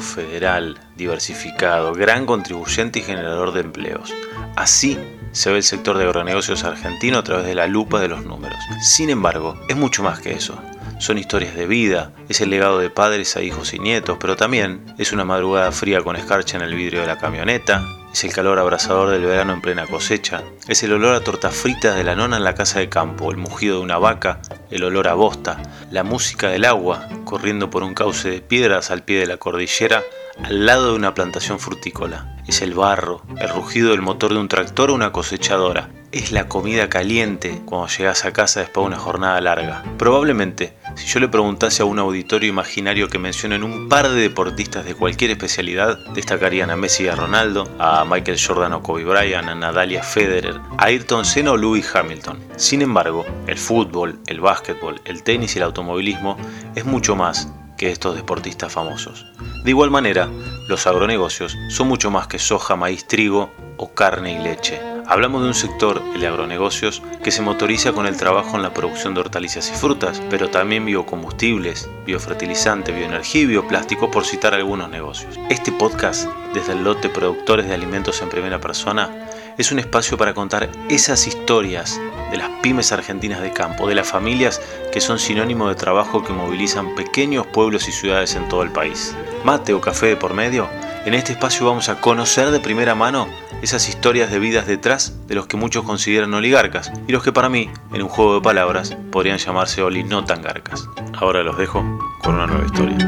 federal, diversificado, gran contribuyente y generador de empleos. Así se ve el sector de agronegocios argentino a través de la lupa de los números. Sin embargo, es mucho más que eso. Son historias de vida, es el legado de padres a hijos y nietos, pero también es una madrugada fría con escarcha en el vidrio de la camioneta, es el calor abrasador del verano en plena cosecha, es el olor a tortas fritas de la nona en la casa de campo, el mugido de una vaca, el olor a bosta, la música del agua corriendo por un cauce de piedras al pie de la cordillera al lado de una plantación frutícola. Es el barro, el rugido del motor de un tractor o una cosechadora. Es la comida caliente cuando llegas a casa después de una jornada larga. Probablemente, si yo le preguntase a un auditorio imaginario que mencionen un par de deportistas de cualquier especialidad, destacarían a Messi y a Ronaldo, a Michael Jordan o Kobe Bryant, a Nadalia Federer, a Ayrton Senna o Lewis Hamilton. Sin embargo, el fútbol, el básquetbol, el tenis y el automovilismo es mucho más que estos deportistas famosos. De igual manera, los agronegocios son mucho más que soja, maíz, trigo o carne y leche. Hablamos de un sector, el agronegocios, que se motoriza con el trabajo en la producción de hortalizas y frutas, pero también biocombustibles, biofertilizante, bioenergía y bioplástico, por citar algunos negocios. Este podcast, desde el lote Productores de Alimentos en Primera Persona, es un espacio para contar esas historias de las pymes argentinas de campo, de las familias que son sinónimo de trabajo que movilizan pequeños pueblos y ciudades en todo el país. Mate o café de por medio, en este espacio vamos a conocer de primera mano esas historias de vidas detrás de los que muchos consideran oligarcas y los que para mí, en un juego de palabras, podrían llamarse oli no tan garcas. Ahora los dejo con una nueva historia.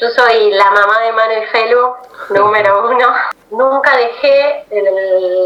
Yo soy la mamá de Manuel Felu, número uno. Nunca dejé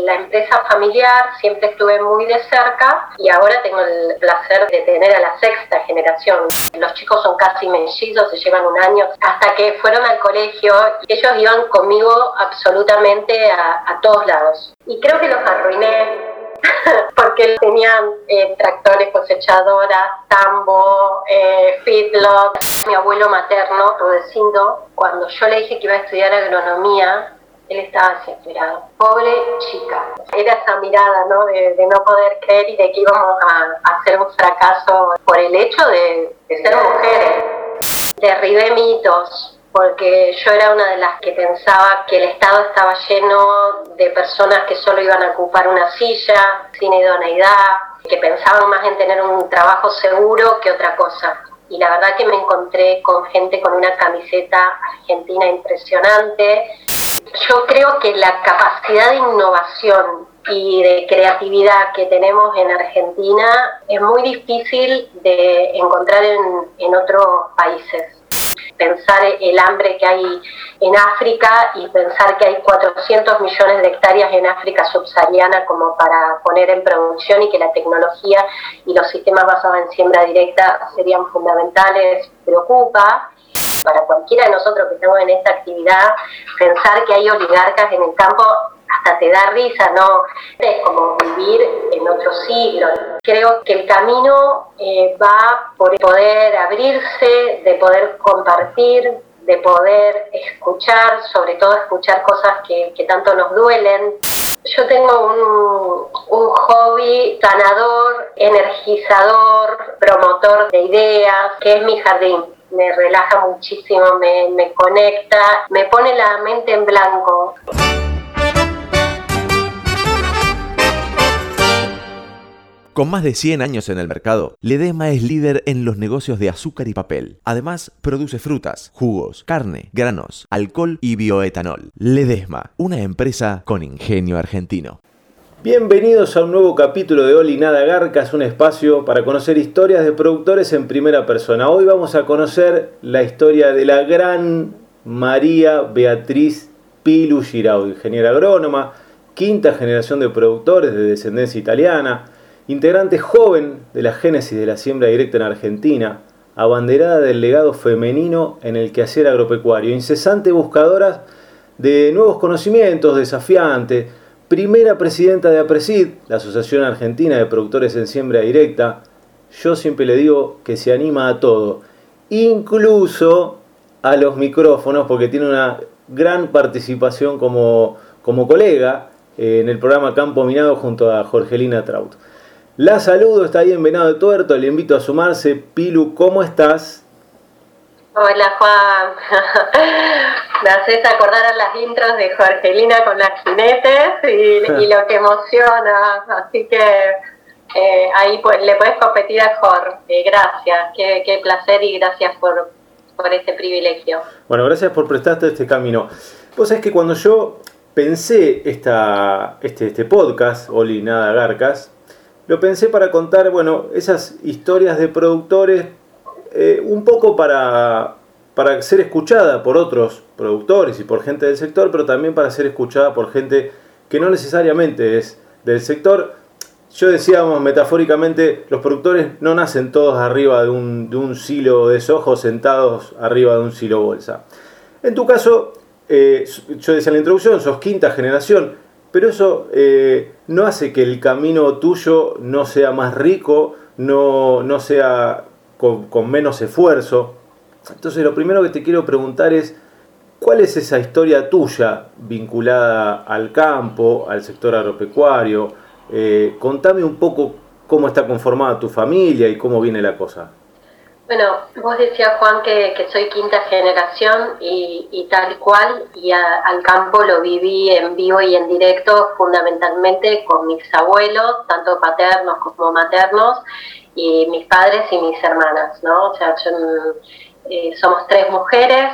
la empresa familiar, siempre estuve muy de cerca y ahora tengo el placer de tener a la sexta generación. Los chicos son casi mellizos, se llevan un año, hasta que fueron al colegio. Ellos iban conmigo absolutamente a, a todos lados. Y creo que los arruiné porque tenían eh, tractores, cosechadoras, tambo, eh, feedlot. Mi abuelo materno, Rodecindo, cuando yo le dije que iba a estudiar agronomía, él estaba desesperado. Pobre chica. Era esa mirada, ¿no? De, no poder creer y de que íbamos a, hacer un fracaso por el hecho de, de ser mujeres. Derribé mitos, porque yo era una de las que pensaba que el Estado estaba lleno de personas que solo iban a ocupar una silla, sin idoneidad, que pensaban más en tener un trabajo seguro que otra cosa. Y la verdad que me encontré con gente con una camiseta argentina impresionante. Yo creo que la capacidad de innovación y de creatividad que tenemos en Argentina es muy difícil de encontrar en, en otros países pensar el hambre que hay en África y pensar que hay 400 millones de hectáreas en África subsahariana como para poner en producción y que la tecnología y los sistemas basados en siembra directa serían fundamentales, preocupa para cualquiera de nosotros que estamos en esta actividad, pensar que hay oligarcas en el campo hasta te da risa, ¿no? Es como vivir en otro siglo. Creo que el camino eh, va por poder abrirse, de poder compartir, de poder escuchar, sobre todo escuchar cosas que, tanto nos duelen. Yo tengo un, un, hobby sanador, energizador, promotor de ideas, que es mi jardín. Me relaja muchísimo, me, me conecta, me pone la mente en blanco. Con más de 100 años en el mercado, Ledesma es líder en los negocios de azúcar y papel. Además, produce frutas, jugos, carne, granos, alcohol y bioetanol. Ledesma, una empresa con ingenio argentino. Bienvenidos a un nuevo capítulo de Oli Nada Garcas, un espacio para conocer historias de productores en primera persona. Hoy vamos a conocer la historia de la gran María Beatriz Pilu Giraudo, ingeniera agrónoma, quinta generación de productores de descendencia italiana integrante joven de la génesis de la siembra directa en Argentina, abanderada del legado femenino en el quehacer agropecuario, incesante buscadora de nuevos conocimientos, desafiante, primera presidenta de APRESID, la Asociación Argentina de Productores en Siembra Directa, yo siempre le digo que se anima a todo, incluso a los micrófonos, porque tiene una gran participación como como colega eh, en el programa Campo Minado junto a Jorgelina Traut. La saludo, está ahí en Venado de Tuerto, le invito a sumarse. Pilu, ¿cómo estás? Hola Juan, me haces acordar a las intros de Jorgelina con las jinetes y, lo que emociona, así que eh, ahí pues, le puedes competir a Jorge. Eh, gracias, qué, placer y gracias por, por este privilegio. Bueno, gracias por prestarte este camino. Vos sabés que cuando yo pensé esta, este, este podcast, Oli Nada Garcas, lo pensé para contar, bueno, esas historias de productores, eh, un poco para, para ser escuchada por otros productores y por gente del sector, pero también para ser escuchada por gente que no necesariamente es del sector. Yo decíamos metafóricamente, los productores no nacen todos arriba de un, de un silo de sojo, sentados arriba de un silo bolsa. En tu caso, eh, yo decía en la introducción, sos quinta generación, pero eso eh, no hace que el camino tuyo no sea más rico, no, no sea con, menos esfuerzo. Entonces lo primero que te quiero preguntar es, ¿cuál es esa historia tuya vinculada al campo, al sector agropecuario? Eh, contame un poco cómo está conformada tu familia y cómo viene la cosa. Bueno, vos decías Juan que, soy quinta generación y, tal cual, y al campo lo viví en vivo y en directo fundamentalmente con mis abuelos, tanto paternos como maternos, y mis padres y mis hermanas, ¿no? O sea, eh, somos tres mujeres,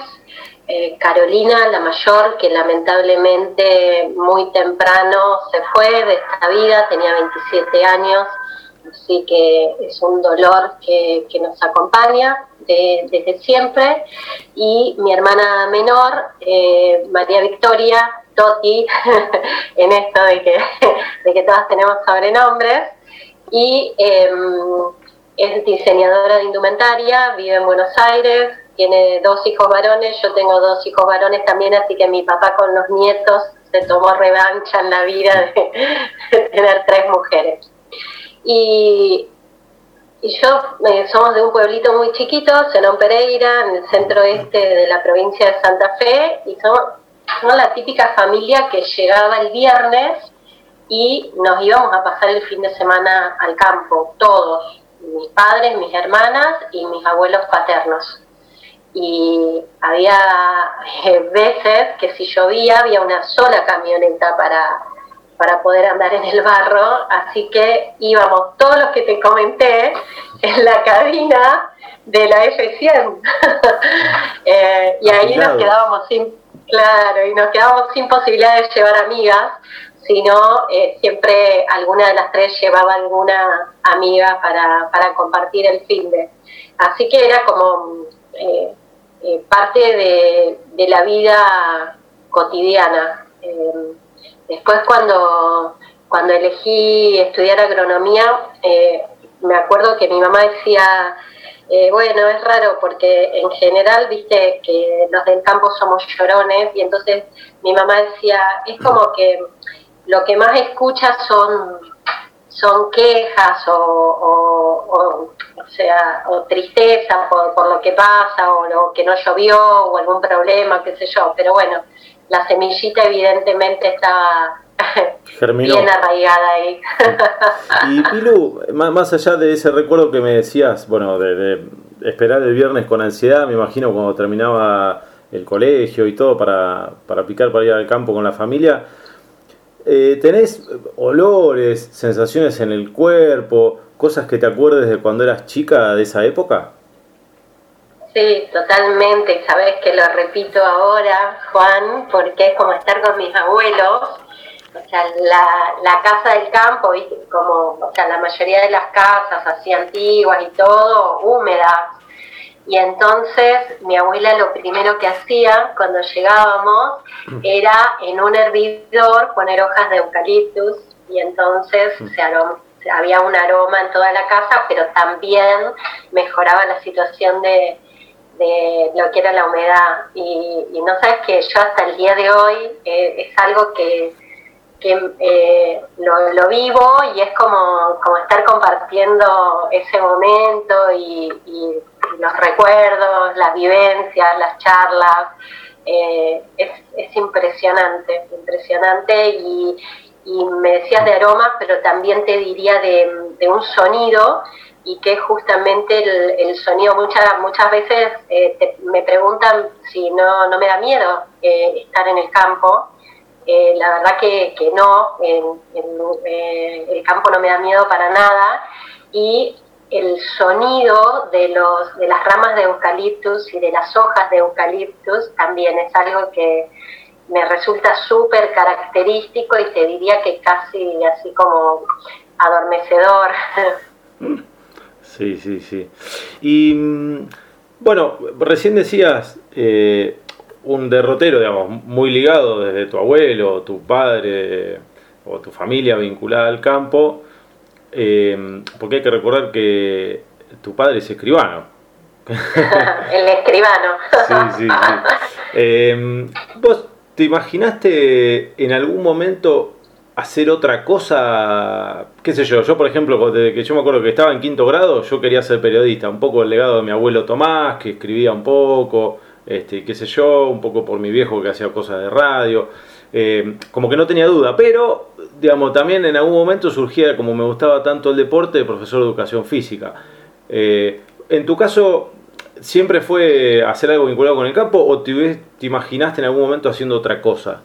eh, Carolina, la mayor, que lamentablemente muy temprano se fue de esta vida, tenía 27 años, así que es un dolor que, nos acompaña desde siempre. Y mi hermana menor, eh, María Victoria, Toti, en esto de que, de que todas tenemos sobrenombres, y em, es diseñadora de indumentaria, vive en Buenos Aires, tiene dos hijos varones, yo tengo dos hijos varones también, así que mi papá con los nietos se tomó revancha en la vida de tener tres mujeres. Y, yo eh, somos de un pueblito muy chiquito, Zenón Pereira, en el centro este de la provincia de Santa Fe, y somos, la típica familia que llegaba el viernes y nos íbamos a pasar el fin de semana al campo, todos, mis padres, mis hermanas y mis abuelos paternos. Y había eh, veces que si llovía había una sola camioneta para, para poder andar en el barro, así que íbamos todos los que te comenté en la cabina de la F100. Eh, y ahí nos quedábamos sin, claro, y nos quedábamos sin posibilidad de llevar amigas, sino eh, siempre alguna de las tres llevaba alguna amiga para, para compartir el fin de. Así que era como eh, parte de, de, la vida cotidiana. Después cuando, cuando elegí estudiar agronomía, eh, me acuerdo que mi mamá decía, eh, bueno, es raro porque en general, viste, que los del campo somos llorones y entonces mi mamá decía, es como que lo que más escuchas son, son quejas o, o, o, sea, o tristeza por, por lo que pasa o lo que no llovió o algún problema, qué sé yo, pero bueno, la semillita evidentemente estaba bien arraigada ahí. y Pilu, más allá de ese recuerdo que me decías, bueno, de, esperar el viernes con ansiedad, me imagino cuando terminaba el colegio y todo para, para picar para ir al campo con la familia, eh, ¿tenés olores, sensaciones en el cuerpo, cosas que te acuerdes de cuando eras chica de esa época? Sí, totalmente. Y sabes que lo repito ahora, Juan, porque es como estar con mis abuelos. O sea, la, la casa del campo, como, o sea, la mayoría de las casas así antiguas y todo, húmedas. Y entonces mi abuela lo primero que hacía cuando llegábamos era en un hervidor poner hojas de eucaliptus y entonces se había un aroma en toda la casa, pero también mejoraba la situación de, de lo que era la humedad. Y, no sabes que yo hasta el día de hoy eh, es algo que, eh, lo, vivo y es como, como estar compartiendo ese momento y, los recuerdos, las vivencias, las charlas. eh, es, impresionante, impresionante y, me decías de aromas, pero también te diría de, un sonido y que justamente el, sonido. Muchas muchas veces eh, me preguntan si no, no me da miedo eh, estar en el campo. Eh, la verdad que, no, eh, el campo no me da miedo para nada. Y el sonido de, los, de las ramas de eucaliptus y de las hojas de eucaliptus también es algo que me resulta súper característico y te diría que casi así como adormecedor. Sí, sí, sí. Y mm, bueno, recién decías, eh, un derrotero, digamos, muy ligado desde tu abuelo, tu padre o tu familia vinculada al campo, eh, porque hay que recordar que tu padre es escribano. El escribano. sí, sí, sí. Eh, ¿Vos te imaginaste en algún momento hacer otra cosa? ¿Qué sé yo? Yo, por ejemplo, desde que yo me acuerdo que estaba en quinto grado, yo quería ser periodista, un poco el legado de mi abuelo Tomás, que escribía un poco este, qué sé yo, un poco por mi viejo que hacía cosas de radio, eh, como que no tenía duda, pero digamos, también en algún momento surgía, como me gustaba tanto el deporte, de profesor de educación física. Eh, en tu caso, ¿siempre fue hacer algo vinculado con el campo o te, te imaginaste en algún momento haciendo otra cosa?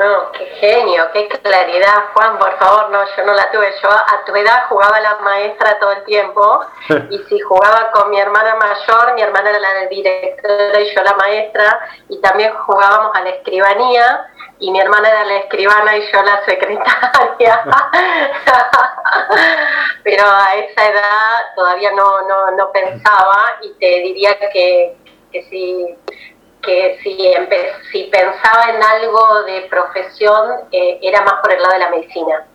No, qué genio, qué claridad, Juan, por favor, no, yo no la tuve. Yo a tu edad jugaba la maestra todo el tiempo y si jugaba con mi hermana mayor, mi hermana era la directora y yo la maestra y también jugábamos a la escribanía y mi hermana era la escribana y yo la secretaria. Pero a esa edad todavía no, no, no pensaba y te diría que, que si que si, si pensaba en algo de profesión eh, era más por el lado de la medicina.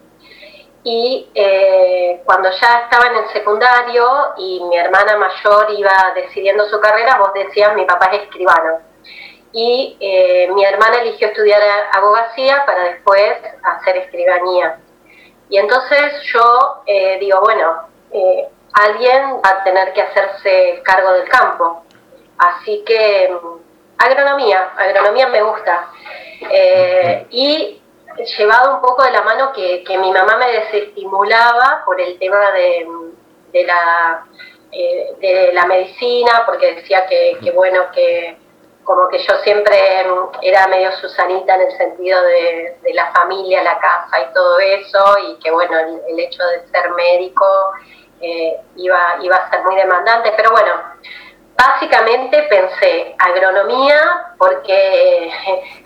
Y eh, cuando ya estaba en el secundario y mi hermana mayor iba decidiendo su carrera, vos decías, mi papá es escribano. Y eh, mi hermana eligió estudiar abogacía para después hacer escribanía. Y entonces yo digo, bueno, alguien va a tener que hacerse cargo del campo. Así que Agronomía, agronomía me gusta. Eh, y llevado un poco de la mano que, mi mamá me desestimulaba por el tema de, la, eh, de la medicina, porque decía que, bueno, que como que yo siempre era medio Susanita en el sentido de, la familia, la casa y todo eso, y que bueno, el, hecho de ser médico eh, iba, iba a ser muy demandante, pero bueno, Básicamente pensé agronomía porque,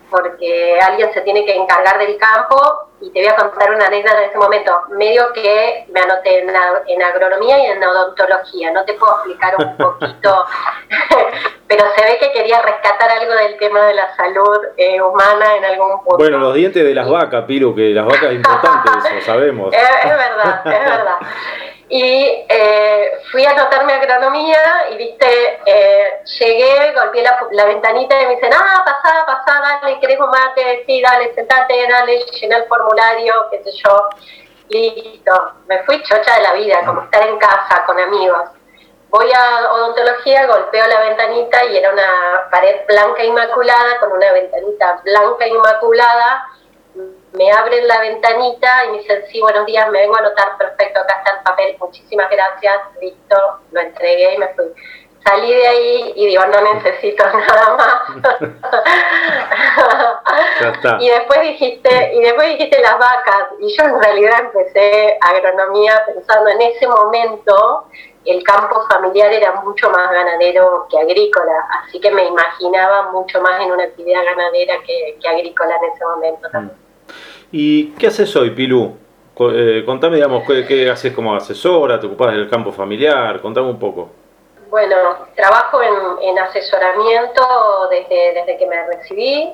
porque alguien se tiene que encargar del campo y te voy a contar una anécdota de ese momento. Medio que me anoté en, agronomía y en odontología. No te puedo explicar un poquito, pero se ve que quería rescatar algo del tema de la salud eh, humana en algún punto. Bueno, los dientes de las vacas, Piru, que las vacas es importante, eso sabemos. es verdad, es verdad. Y eh, fui a anotarme agronomía y, viste, eh, llegué, golpeé la, ventanita y me dicen, ah, pasá, pasá, dale, ¿querés un mate? Sí, dale, sentate, dale, llená el formulario, qué sé yo. Listo, me fui chocha de la vida, como estar en casa con amigos. Voy a odontología, golpeo la ventanita y era una pared blanca inmaculada con una ventanita blanca inmaculada me abren la ventanita y me dicen, sí, buenos días, me vengo a anotar, perfecto, acá está el papel, muchísimas gracias, listo, lo entregué y me fui. Salí de ahí y digo, no necesito nada más. y después dijiste, y después dijiste las vacas, y yo en realidad empecé agronomía pensando en ese momento el campo familiar era mucho más ganadero que agrícola, así que me imaginaba mucho más en una actividad ganadera que, agrícola en ese momento también. ¿Y qué haces hoy, Pilú? Eh, contame, digamos, qué, haces como asesora, te ocupas del campo familiar, contame un poco. Bueno, trabajo en, asesoramiento desde, desde que me recibí.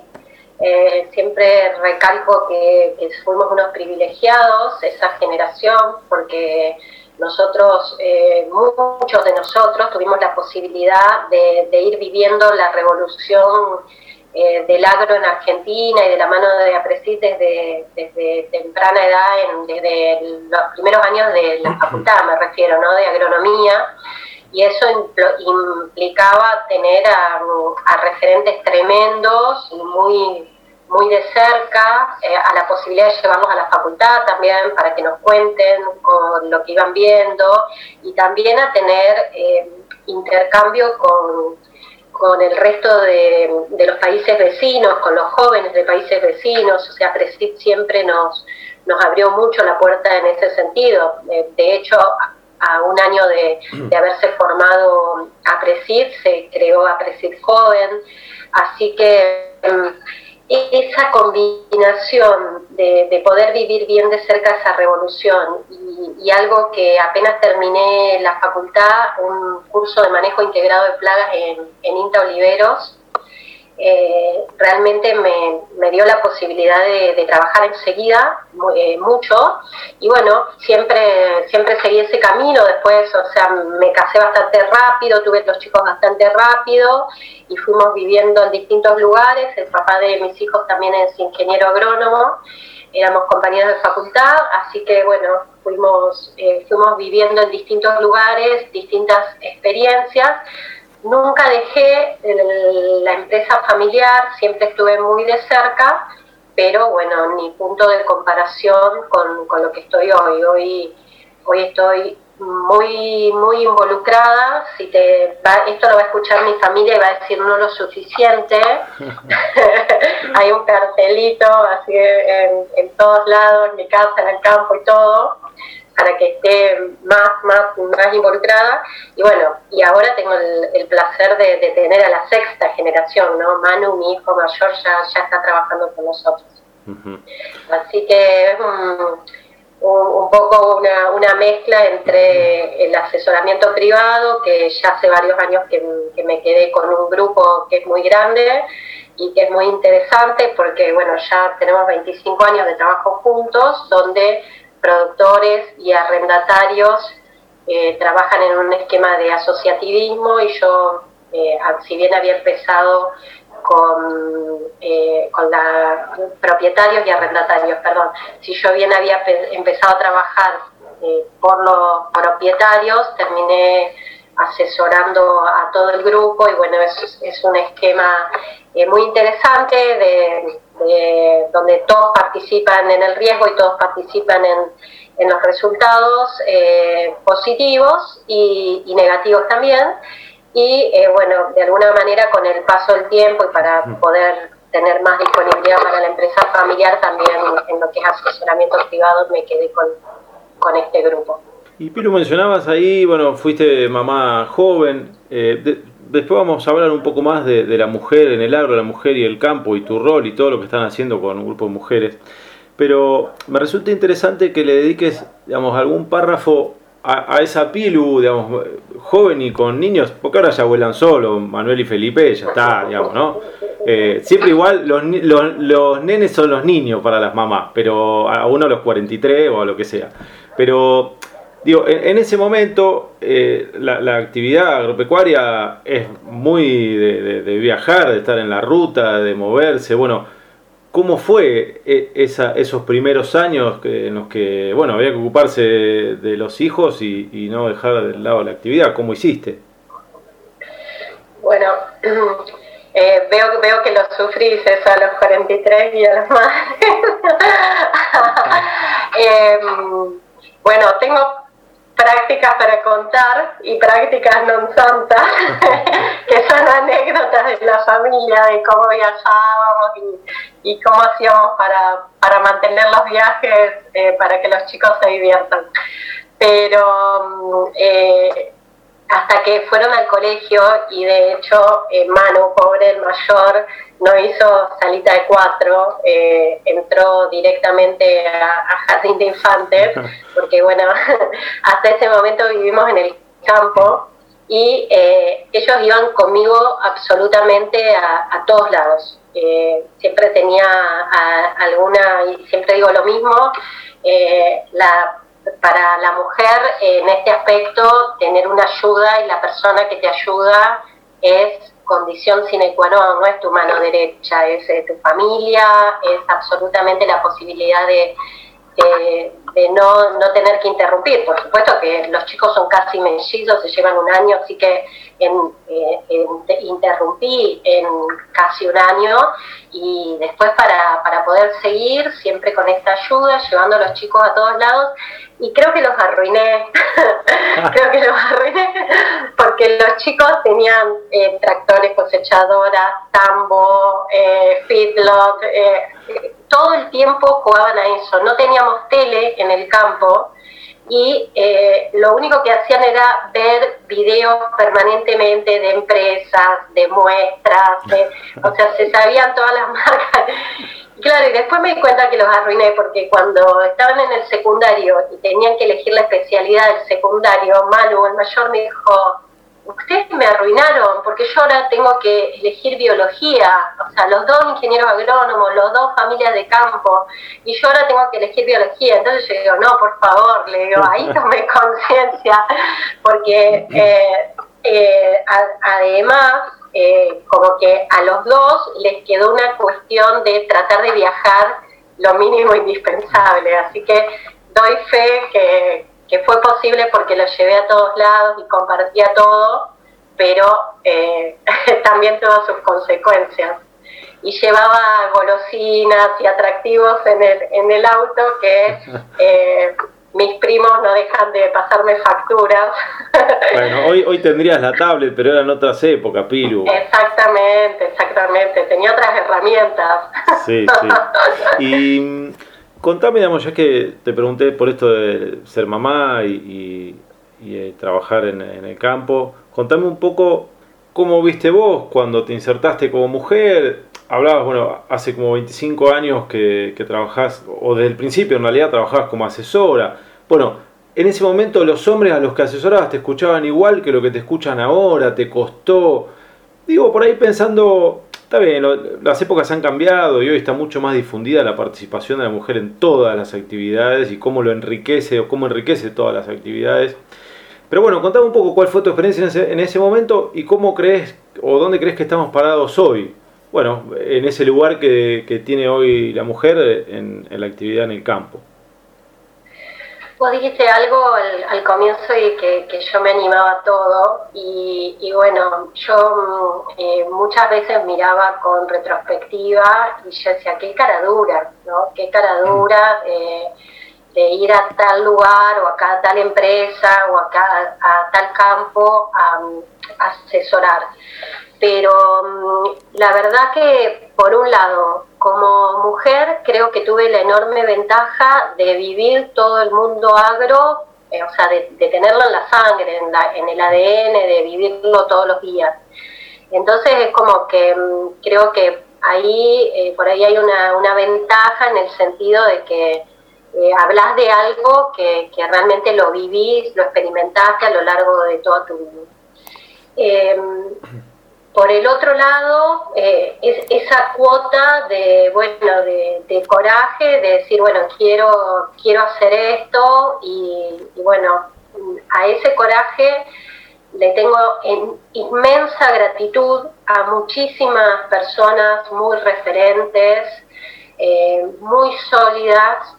Eh, siempre recalco que, fuimos unos privilegiados, esa generación, porque nosotros, eh, muchos de nosotros, tuvimos la posibilidad de ir viviendo la revolución eh, del agro en Argentina y de la mano de Apresid desde, desde temprana edad, desde los primeros años de la facultad, me refiero, ¿no? de agronomía. y eso implicaba tener a, referentes tremendos y muy muy de cerca eh, a la posibilidad de llevarlos a la facultad también para que nos cuenten con lo que iban viendo y también a tener eh, intercambio con, con el resto de, de, los países vecinos, con los jóvenes de países vecinos, o sea, Presid siempre nos, nos abrió mucho la puerta en ese sentido. Eh, de hecho, a un año de, de haberse formado a Presid, se creó a Presid Joven, así que em, esa combinación de, poder vivir bien de cerca esa revolución y, algo que apenas terminé la facultad, un curso de manejo integrado de plagas en, en INTA Oliveros, eh, realmente me, me, dio la posibilidad de, trabajar enseguida eh, mucho. Y bueno, siempre, siempre seguí ese camino, después, o sea, me casé bastante rápido, tuve los chicos bastante rápido y fuimos viviendo en distintos lugares, el papá de mis hijos también es ingeniero agrónomo, éramos compañeros de facultad, así que bueno, fuimos, eh, fuimos viviendo en distintos lugares, distintas experiencias, Nunca dejé la empresa familiar, siempre estuve muy de cerca, pero bueno, ni punto de comparación con, lo que estoy hoy. Hoy, hoy estoy muy muy involucrada. Si te esto lo va a escuchar mi familia y va a decir no lo suficiente hay un cartelito así en, en todos lados en mi casa en el campo y todo para que esté más, más, más involucrada. Y bueno, y ahora tengo el, placer de, tener a la sexta generación, ¿no? Manu, mi hijo mayor, ya, ya está trabajando con nosotros. Así que es un, un, poco una, una, mezcla entre el asesoramiento privado, que ya hace varios años que, que me quedé con un grupo que es muy grande, y que es muy interesante porque, bueno, ya tenemos 25 años de trabajo juntos, donde productores y arrendatarios eh, trabajan en un esquema de asociativismo y yo, eh, si bien había empezado con, eh, con la, propietarios y arrendatarios, perdón, si yo bien había empezado a trabajar por los propietarios, terminé asesorando a todo el grupo y bueno, es, es un esquema muy interesante de donde todos participan en el riesgo y todos participan en, en los resultados eh, positivos y, negativos también. Y eh, bueno, de alguna manera con el paso del tiempo y para poder tener más disponibilidad para la empresa familiar, también en lo que es asesoramiento privado me quedé con, con este grupo. Y Pilu, mencionabas ahí, bueno, fuiste mamá joven. Eh, después vamos a hablar un poco más de, la mujer en el agro, la mujer y el campo y tu rol y todo lo que están haciendo con un grupo de mujeres. Pero me resulta interesante que le dediques, digamos, algún párrafo a, esa Pilu, digamos, joven y con niños, porque ahora ya vuelan solo, Manuel y Felipe, ya está, digamos, ¿no? Eh, siempre igual, los, los, nenes son los niños para las mamás, pero a uno a los 43 o a lo que sea. Pero Digo, en, ese momento eh, la, actividad agropecuaria es muy de, viajar, de estar en la ruta, de moverse. Bueno, ¿cómo fue eh, esa, esos primeros años en los que, bueno, había que ocuparse de, los hijos y, no dejar de lado la actividad? ¿Cómo hiciste? Bueno, eh, veo, veo que lo sufrís eso a los 43 y a los más. Em, bueno, tengo prácticas para contar y prácticas non santas, que son anécdotas de la familia, de cómo viajábamos y, cómo hacíamos para, para, mantener los viajes, eh, para que los chicos se diviertan. Pero mm, eh, hasta que fueron al colegio y de hecho eh, Manu, pobre el mayor, no hizo salita de cuatro, eh, entró directamente a, jardín de infantes, porque bueno, hasta ese momento vivimos en el campo y eh, ellos iban conmigo absolutamente a, todos lados. siempre tenía alguna, y siempre digo lo mismo, la para la mujer en este aspecto tener una ayuda y la persona que te ayuda es condición sine qua non, no es tu mano derecha, es tu familia, es absolutamente la posibilidad de, eh, de no, no tener que interrumpir. Por supuesto que los chicos son casi mellizos, se llevan un año, así que en, eh, interrumpí en casi un año y después para, para poder seguir siempre con esta ayuda, llevando a los chicos a todos lados y creo que los arruiné, creo que los arruiné porque los chicos tenían eh, tractores, cosechadoras, tambo, eh, feedlot, todo el tiempo jugaban a eso, no teníamos tele en el campo y eh, lo único que hacían era ver videos permanentemente de empresas, de muestras, o sea, se sabían todas las marcas. Claro, y después me di cuenta que los arruiné porque cuando estaban en el secundario y tenían que elegir la especialidad del secundario, Manu, el mayor, me dijo, ustedes me arruinaron porque yo ahora tengo que elegir biología, o sea, los dos ingenieros agrónomos, los dos familias de campo, y yo ahora tengo que elegir biología. Entonces yo digo, no, por favor, le digo, ahí tomé conciencia, porque eh, eh, además, eh, como que a los dos les quedó una cuestión de tratar de viajar lo mínimo indispensable, así que doy fe que que fue posible porque lo llevé a todos lados y compartía todo, pero eh, también tuvo sus consecuencias. Y llevaba golosinas y atractivos en el, en el auto que eh, mis primos no dejan de pasarme facturas. Bueno, hoy, hoy tendrías la tablet, pero eran otras épocas, Piru. Exactamente, exactamente. Tenía otras herramientas. Sí, sí. Y contame, digamos, ya que te pregunté por esto de ser mamá y, eh, trabajar en, el campo, contame un poco cómo viste vos cuando te insertaste como mujer. Hablabas, bueno, hace como 25 años que, que trabajás, o desde el principio en realidad trabajabas como asesora. Bueno, en ese momento los hombres a los que asesorabas te escuchaban igual que lo que te escuchan ahora, te costó. Digo, por ahí pensando Está bien, las épocas han cambiado y hoy está mucho más difundida la participación de la mujer en todas las actividades y cómo lo enriquece o cómo enriquece todas las actividades. Pero bueno, contame un poco cuál fue tu experiencia en ese, momento y cómo crees o dónde crees que estamos parados hoy. Bueno, en ese lugar que, tiene hoy la mujer en la actividad en el campo. Vos dijiste algo al, comienzo y que, yo me animaba a todo y, bueno, yo mm, eh, muchas veces miraba con retrospectiva y yo decía, qué cara dura, ¿no? Qué cara mm. dura de, ir a tal lugar o a tal empresa o acá a, tal campo a, a asesorar. Pero mm, la verdad que, por un lado, como mujer creo que tuve la enorme ventaja de vivir todo el mundo agro, eh, o sea, de, tenerlo en la sangre, en, el ADN, de vivirlo todos los días. Entonces es como que mm, creo que ahí, eh, por ahí hay una, ventaja en el sentido de que eh, hablas de algo que, que, realmente lo vivís, lo experimentaste a lo largo de toda tu vida. Em, por el otro lado, eh, es, esa cuota de, bueno, de, coraje, de decir, bueno, quiero, quiero hacer esto y, bueno, a ese coraje le tengo inmensa gratitud a muchísimas personas muy referentes, eh, muy sólidas,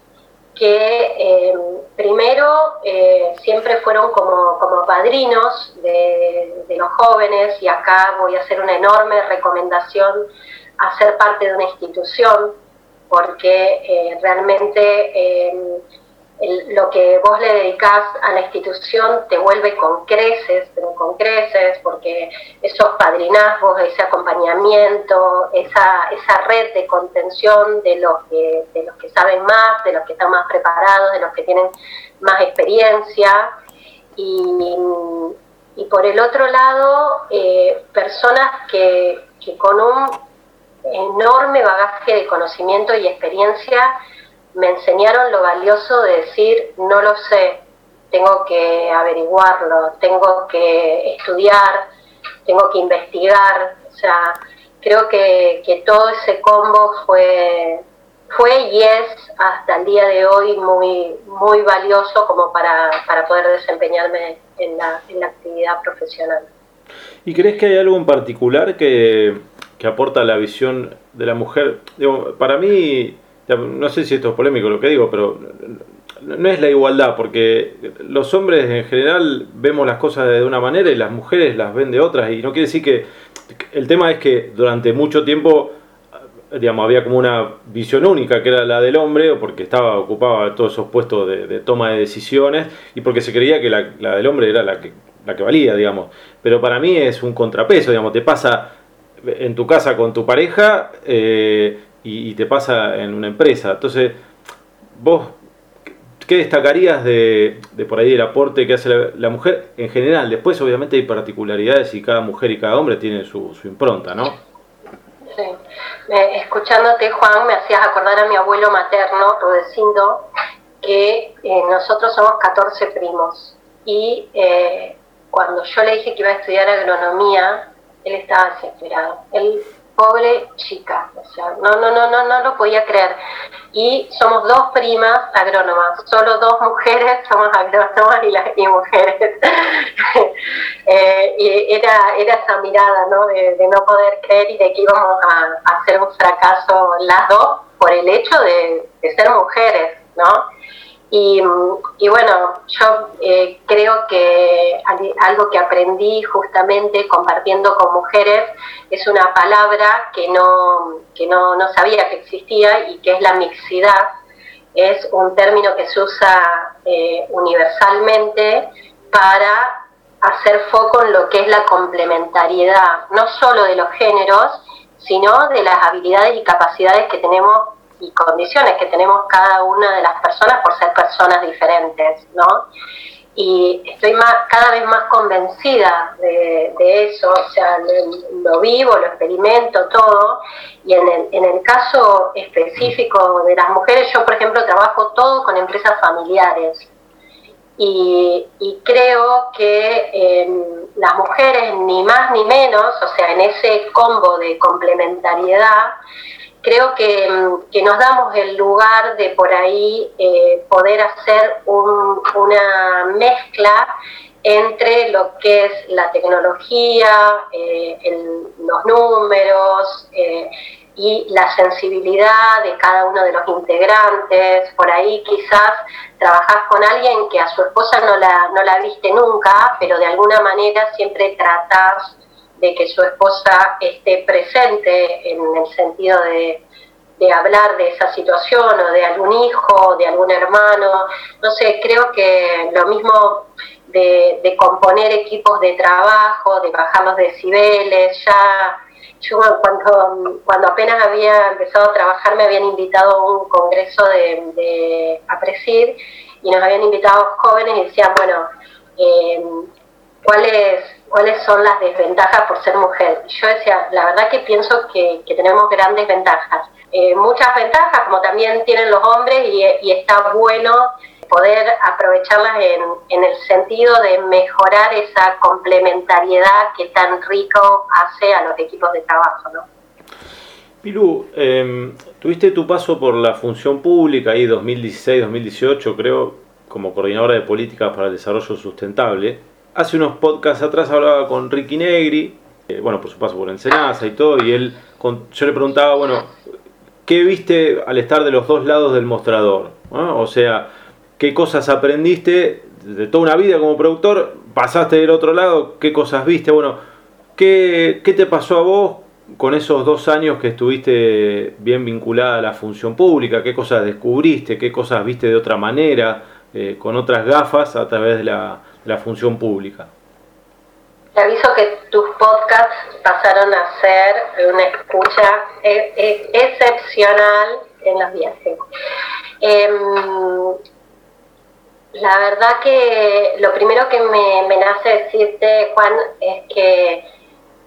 que eh, primero eh, siempre fueron como, como padrinos de, los jóvenes y acá voy a hacer una enorme recomendación a ser parte de una institución porque eh, realmente lo que vos le dedicás a la institución te vuelve con creces, pero con creces, porque esos padrinazgos, ese acompañamiento, esa, esa red de contención de los, que, de los que saben más, de los que están más preparados, de los que tienen más experiencia. Y, y por el otro lado, eh, personas que, que con un enorme bagaje de conocimiento y experiencia me enseñaron lo valioso de decir, no lo sé, tengo que averiguarlo, tengo que estudiar, tengo que investigar. O sea, creo que, que todo ese combo fue, fue y es hasta el día de hoy muy, muy valioso como para, para poder desempeñarme en la, en la actividad profesional. ¿Y crees que hay algo en particular que, que aporta la visión de la mujer? Digo, para mí no sé si esto es polémico lo que digo, pero no es la igualdad, porque los hombres en general vemos las cosas de una manera y las mujeres las ven de otras, y no quiere decir que el tema es que durante mucho tiempo digamos, había como una visión única que era la del hombre, o porque estaba ocupaba todos esos puestos de, toma de decisiones, y porque se creía que la, del hombre era la que, la que valía, digamos. Pero para mí es un contrapeso, digamos, te pasa en tu casa con tu pareja eh, y, te pasa en una empresa. Entonces, vos, ¿qué destacarías de, de por ahí el aporte que hace la, mujer en general? Después, obviamente, hay particularidades y cada mujer y cada hombre tiene su, impronta, ¿no? Sí. escuchándote, Juan, me hacías acordar a mi abuelo materno, Rudecindo, que eh, nosotros somos 14 primos. Y eh, cuando yo le dije que iba a estudiar agronomía, él estaba desesperado. Él, pobre chica, sea, no, no, no, no, no lo podía creer. Y somos dos primas agrónomas, solo dos mujeres somos agrónomas y, las, y mujeres. Eh, y era, era esa mirada, ¿no? De, no poder creer y de que íbamos a, hacer un fracaso las dos por el hecho de, de ser mujeres, ¿no? Y, bueno, yo eh, creo que algo que aprendí justamente compartiendo con mujeres es una palabra que no, que no, no sabía que existía y que es la mixidad. Es un término que se usa eh, universalmente para hacer foco en lo que es la complementariedad, no solo de los géneros, sino de las habilidades y capacidades que tenemos y condiciones que tenemos cada una de las personas por ser personas diferentes, ¿no? Y estoy cada vez más convencida de, eso, o sea, lo, vivo, lo experimento todo, y en el, en el caso específico de las mujeres, yo por ejemplo trabajo todo con empresas familiares, y, creo que em, las mujeres, ni más ni menos, o sea, en ese combo de complementariedad, creo mm, que, nos damos el lugar de por ahí eh, poder hacer una mezcla entre lo que es la tecnología, eh, los números eh, y la sensibilidad de cada uno de los integrantes. Por ahí quizás trabajás con alguien que a su esposa no la, no la viste nunca, pero de alguna manera siempre tratás de que su esposa esté presente en el sentido de, hablar de esa situación o de algún hijo, de algún hermano. No sé, creo que lo mismo de, componer equipos de trabajo, de bajar los decibeles, ya yo cuando, cuando apenas había empezado a trabajar me habían invitado a un congreso de, de APRESID y nos habían invitado jóvenes y decían, bueno, eh, ¿cuáles cuáles son las desventajas por ser mujer. Yo decía, la verdad que pienso que, tenemos grandes ventajas. Eh, muchas ventajas, como también tienen los hombres, y, está bueno poder aprovecharlas en, el sentido de mejorar esa complementariedad que tan rico hace a los equipos de trabajo. ¿no? Pilu, em, tuviste tu paso por la función pública ahí 2016-2018, creo, como coordinadora de políticas para el desarrollo sustentable hace unos podcasts atrás hablaba con Ricky Negri, eh, bueno, por su paso por Ensenada y todo, y él, yo le preguntaba, bueno, ¿qué viste al estar de los dos lados del mostrador? O sea, ¿qué cosas aprendiste de toda una vida como productor? ¿Pasaste del otro lado? ¿Qué cosas viste? Bueno, ¿qué, qué te pasó a vos con esos dos años que estuviste bien vinculada a la función pública? ¿Qué cosas descubriste? ¿Qué cosas viste de otra manera? Eh, con otras gafas a través de la la función pública. Te aviso que tus podcasts pasaron a ser una escucha e, e, excepcional en los viajes. Em, la verdad que lo primero que me, me, nace decirte, Juan, es que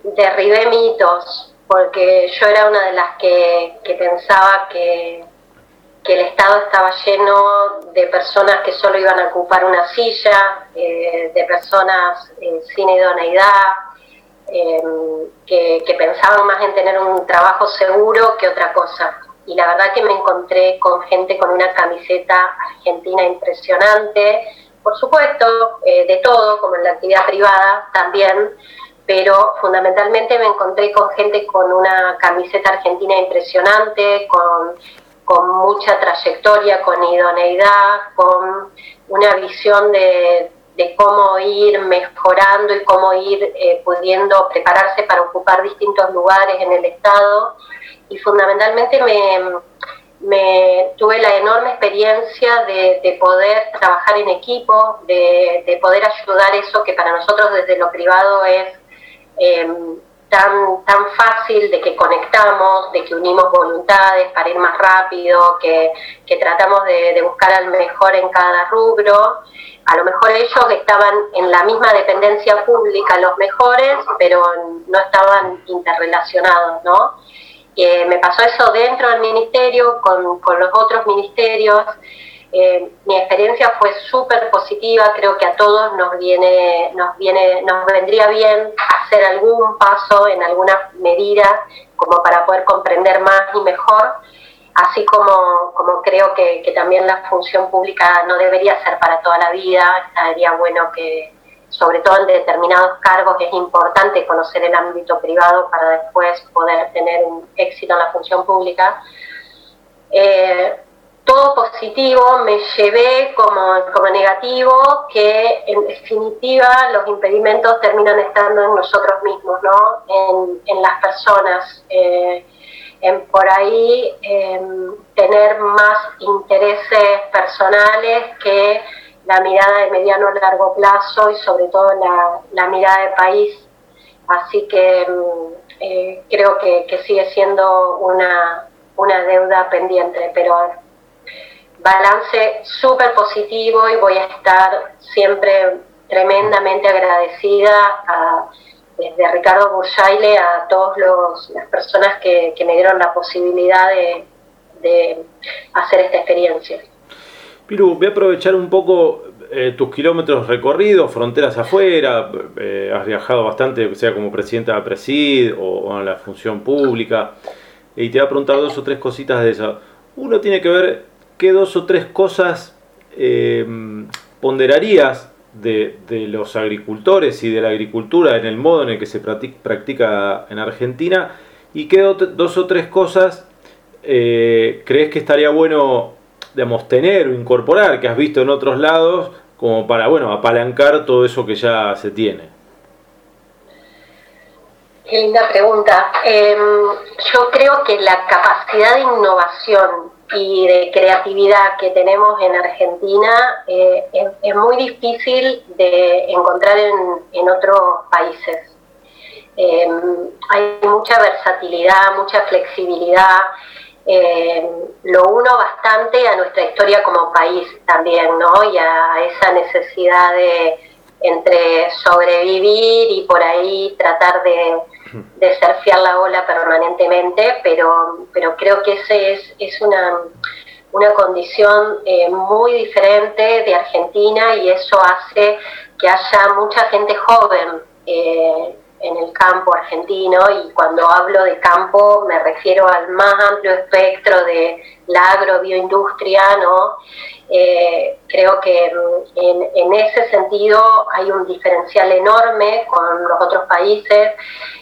derribé mitos, porque yo era una de las que pensaba que que el Estado estaba lleno de personas que solo iban a ocupar una silla, eh, de personas eh, sin idoneidad, eh, que, pensaban más en tener un trabajo seguro que otra cosa. Y la verdad que me encontré con gente con una camiseta argentina impresionante, por supuesto, de todo, como en la actividad privada también, pero fundamentalmente me encontré con gente con una camiseta argentina impresionante, con con mucha trayectoria, con idoneidad, con una visión de, cómo ir mejorando y cómo ir eh, pudiendo prepararse para ocupar distintos lugares en el Estado. Y fundamentalmente me, tuve la enorme experiencia de, poder trabajar en equipo, de, poder ayudar eso que para nosotros desde lo privado es... Em, tan, tan fácil de que conectamos, de que unimos voluntades para ir más rápido, que, tratamos de, buscar al mejor en cada rubro. A lo mejor ellos estaban en la misma dependencia pública, los mejores, pero no estaban interrelacionados, ¿no? Eh, me pasó eso dentro del ministerio, con, con los otros ministerios. Eh, mi experiencia fue súper positiva, creo que a todos nos viene, nos viene, nos vendría bien hacer algún paso en alguna medida como para poder comprender más y mejor, así como, como creo que, también la función pública no debería ser para toda la vida, estaría bueno que, sobre todo en determinados cargos, es importante conocer el ámbito privado para después poder tener un éxito en la función pública. Eh, todo positivo, me llevé como, como negativo que en definitiva los impedimentos terminan estando en nosotros mismos, ¿no? en, las personas. Eh, en por ahí em, tener más intereses personales que la mirada de mediano a largo plazo y sobre todo la, la mirada de país. Así que em, eh, creo que, que, sigue siendo una, una deuda pendiente, pero balance súper positivo y voy a estar siempre tremendamente agradecida a, desde Ricardo Bursaile a todas las personas que, me dieron la posibilidad de, hacer esta experiencia. Piru, voy a aprovechar un poco eh, tus kilómetros recorridos, fronteras afuera, eh, has viajado bastante, sea como presidenta de Presid o, o, en la función pública, y te voy a preguntar dos o tres cositas de eso. Uno tiene que ver ¿qué dos o tres cosas eh, ponderarías de, los agricultores y de la agricultura en el modo en el que se practica en Argentina? ¿Y qué dos o tres cosas eh, crees que estaría bueno digamos, tener o incorporar que has visto en otros lados como para bueno, apalancar todo eso que ya se tiene? Qué linda pregunta. Em, yo creo que la capacidad de innovación y de creatividad que tenemos en Argentina eh, es, muy difícil de encontrar en, otros países. Em, hay mucha versatilidad, mucha flexibilidad. Em, lo uno bastante a nuestra historia como país también, ¿no? Y a esa necesidad de entre sobrevivir y por ahí tratar de de surfear la ola permanentemente, pero, pero creo que ese es, es una, una condición eh, muy diferente de Argentina y eso hace que haya mucha gente joven eh, en el campo argentino y cuando hablo de campo me refiero al más amplio espectro de la agrobioindustria, ¿no? Eh, creo que mm, en, ese sentido hay un diferencial enorme con los otros países,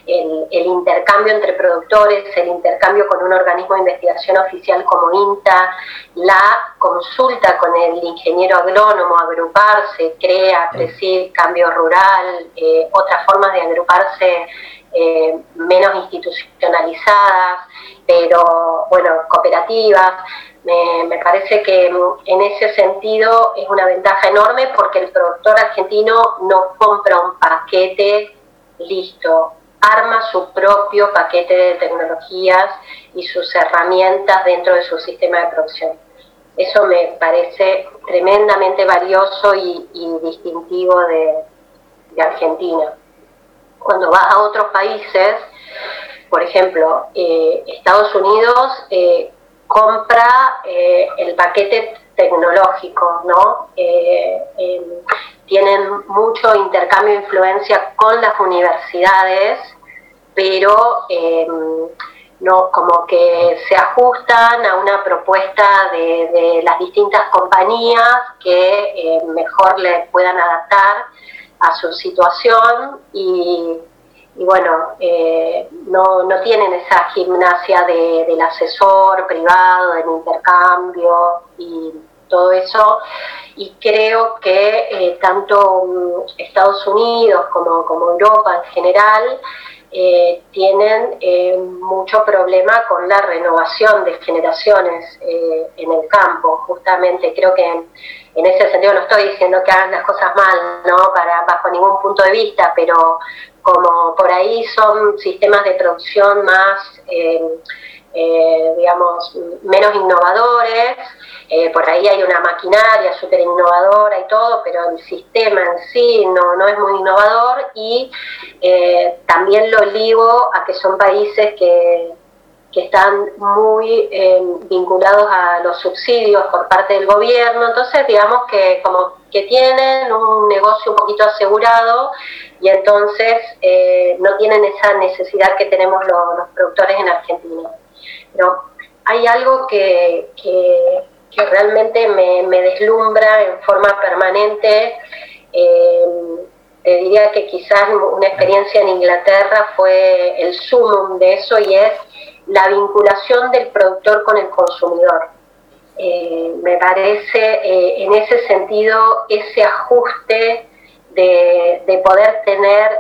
el, intercambio entre productores, el intercambio con un organismo de investigación oficial como INTA, la consulta con el ingeniero agrónomo, agruparse, crea, decir, cambio rural, eh, otras formas de agruparse eh, menos institucionalizadas, pero bueno, cooperativas. Me, parece que en ese sentido es una ventaja enorme porque el productor argentino no compra un paquete listo, arma su propio paquete de tecnologías y sus herramientas dentro de su sistema de producción. Eso me parece tremendamente valioso y, distintivo de Argentina cuando vas a otros países, por ejemplo, eh, Estados Unidos eh, compra eh, el paquete tecnológico, ¿no? Em, tienen mucho intercambio de influencia con las universidades, pero em, no como que se ajustan a una propuesta de, las distintas compañías que mejor le puedan adaptar a su situación y, y bueno, eh, no, no, tienen esa gimnasia de, del asesor privado, del intercambio y todo eso. Y creo que eh, tanto mm, Estados Unidos como, como Europa en general eh, tienen mucho problema con la renovación de generaciones en el campo. Justamente creo que en, ese sentido no estoy diciendo que hagan las cosas mal, no para bajo ningún punto de vista, pero como por ahí son sistemas de producción más eh, digamos, menos innovadores. Eh, por ahí hay una maquinaria súper innovadora y todo, pero el sistema en sí no, no es muy innovador y eh, también lo ligo a que son países que, que están muy vinculados a los subsidios por parte del gobierno, entonces digamos que como que tienen un negocio un poquito asegurado y entonces no tienen esa necesidad que tenemos los productores en Argentina. Pero hay algo que, que, realmente me, deslumbra en forma permanente. Eh, te diría que quizás una experiencia en Inglaterra fue el sumum de eso y es la vinculación del productor con el consumidor. Eh, me parece eh, en ese sentido ese ajuste de, de poder tener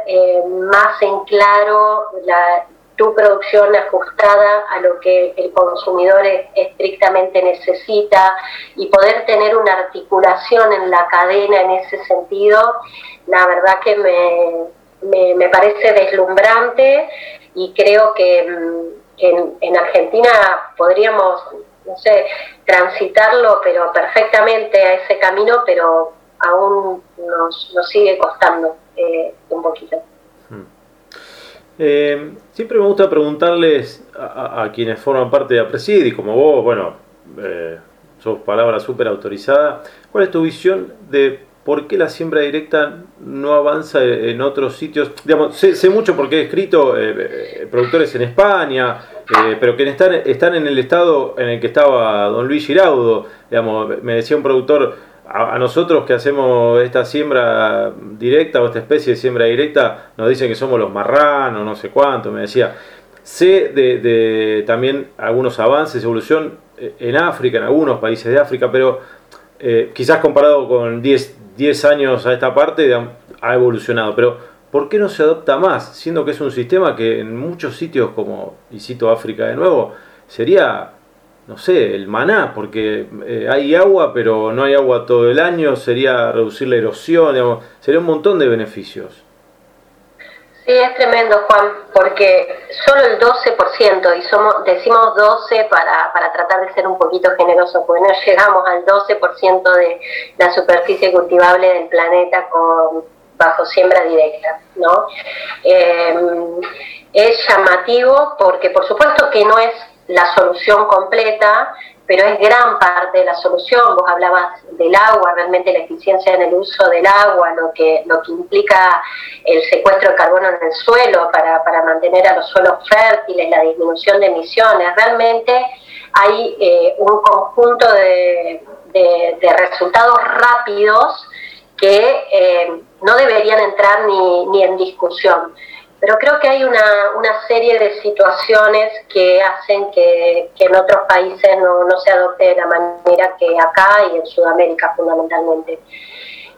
más en claro la, tu producción ajustada a lo que el consumidor estrictamente necesita y poder tener una articulación en la cadena en ese sentido, la verdad que me, me, parece deslumbrante y creo que, en, Argentina podríamos, no sé, transitarlo, pero perfectamente a ese camino, pero aún nos, nos sigue costando eh, un poquito. Eh, siempre me gusta preguntarles a, quienes forman parte de Apresid y como vos, bueno, eh, sos palabra súper autorizada, ¿cuál es tu visión de por qué la siembra directa no avanza en otros sitios? Sé, mucho porque he escrito eh, eh, productores en España, pero que están, están en el estado en el que estaba don Luis Giraudo, me decía un productor a, nosotros que hacemos esta siembra directa o esta especie de siembra directa, nos dicen que somos los marranos, no sé cuánto, me decía. Sé de, también algunos avances, evolución eh, en África, en algunos países de África, pero eh, quizás comparado con 10, 10 años a esta parte ha evolucionado. Pero ¿por qué no se adopta más? Siendo que es un sistema que en muchos sitios, como, y cito África de nuevo, sería no sé, el maná, porque eh, hay agua, pero no hay agua todo el año, sería reducir la erosión, sería un montón de beneficios. Sí, es tremendo, Juan, porque solo el 12%, y somos, decimos 12 para, para tratar de ser un poquito generosos, porque no llegamos al 12% de la superficie cultivable del planeta con, bajo siembra directa, ¿no? Eh, es llamativo porque por supuesto que no es la solución completa, pero es gran parte de la solución. Vos hablabas del agua, realmente la eficiencia en el uso del agua, lo que, lo que implica el secuestro de carbono en el suelo para, para mantener a los suelos fértiles, la disminución de emisiones. Realmente hay eh, un conjunto de, de, resultados rápidos que eh, no deberían entrar ni, ni en discusión. Pero creo que hay una, una serie de situaciones que hacen que, en otros países no, no, se adopte de la manera que acá y en Sudamérica fundamentalmente.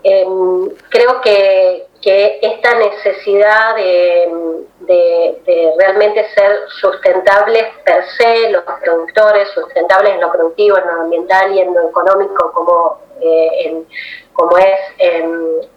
Em, creo que, que, esta necesidad de, de, realmente ser sustentables per se, los productores, sustentables en lo productivo, en lo ambiental y en lo económico, como eh, en como es en,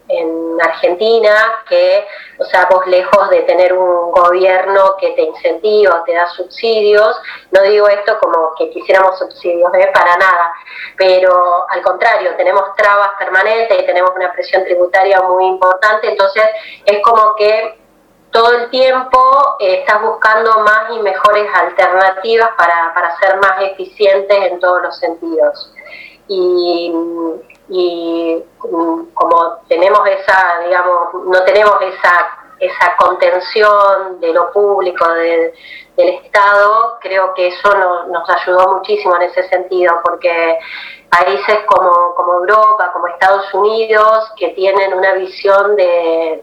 Argentina, que, o sea, vos lejos de tener un gobierno que te incentiva, te da subsidios, no digo esto como que quisiéramos subsidios, ¿eh? para nada, pero al contrario, tenemos trabas permanentes y tenemos una presión tributaria muy importante, entonces es como que todo el tiempo eh, estás buscando más y mejores alternativas para, para ser más eficientes en todos los sentidos. Y, y como tenemos esa, digamos, no tenemos esa esa contención de lo público, del Estado, creo que eso nos ayudó muchísimo en ese sentido, porque países como, como Europa, como Estados Unidos, que tienen una visión de,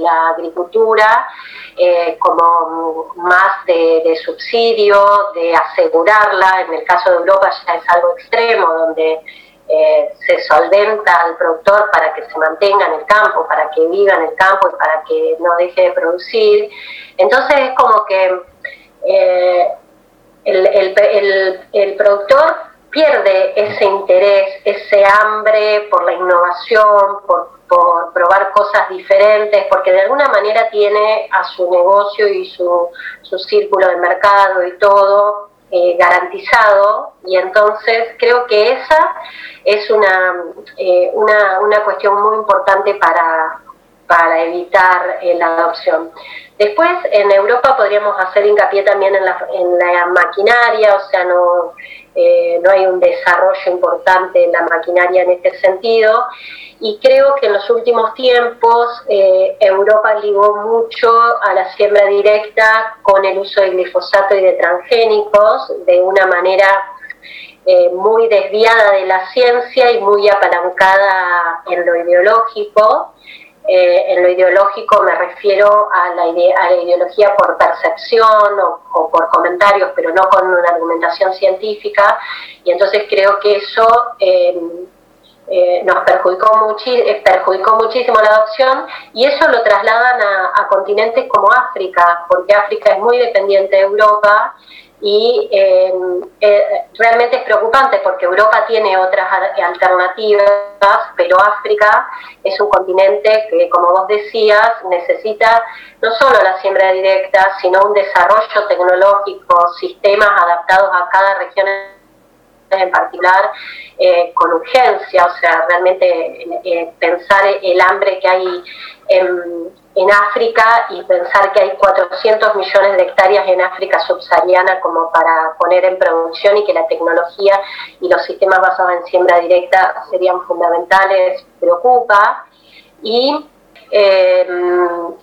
la agricultura eh, como más de, subsidio, de asegurarla, en el caso de Europa ya es algo extremo, donde eh, se solventa al productor para que se mantenga en el campo, para que viva en el campo y para que no deje de producir. Entonces es como que eh, el, productor pierde ese interés, ese hambre por la innovación, por, probar cosas diferentes, porque de alguna manera tiene a su negocio y su, su círculo de mercado y todo eh, garantizado, y entonces creo que esa es una, eh, una, una cuestión muy importante para, para evitar eh, la adopción. Después, en Europa podríamos hacer hincapié también en la, en la maquinaria, o sea, no, eh, no hay un desarrollo importante en la maquinaria en este sentido. Y creo que en los últimos tiempos eh, Europa ligó mucho a la siembra directa con el uso de glifosato y de transgénicos de una manera muy desviada de la ciencia y muy apalancada en lo ideológico. Eh, en lo ideológico me refiero a la, a la ideología por percepción o, por comentarios, pero no con una argumentación científica, y entonces creo que eso eh, eh, nos perjudicó, perjudicó muchísimo la adopción y eso lo trasladan a, continentes como África, porque África es muy dependiente de Europa y eh, eh, realmente es preocupante porque Europa tiene otras alternativas, pero África es un continente que, como vos decías, necesita no solo la siembra directa, sino un desarrollo tecnológico, sistemas adaptados a cada región en particular eh, con urgencia, o sea, realmente pensar el hambre que hay en, en África y pensar que hay 400 millones de hectáreas en África subsahariana como para poner en producción y que la tecnología y los sistemas basados en siembra directa serían fundamentales, preocupa. Y eh,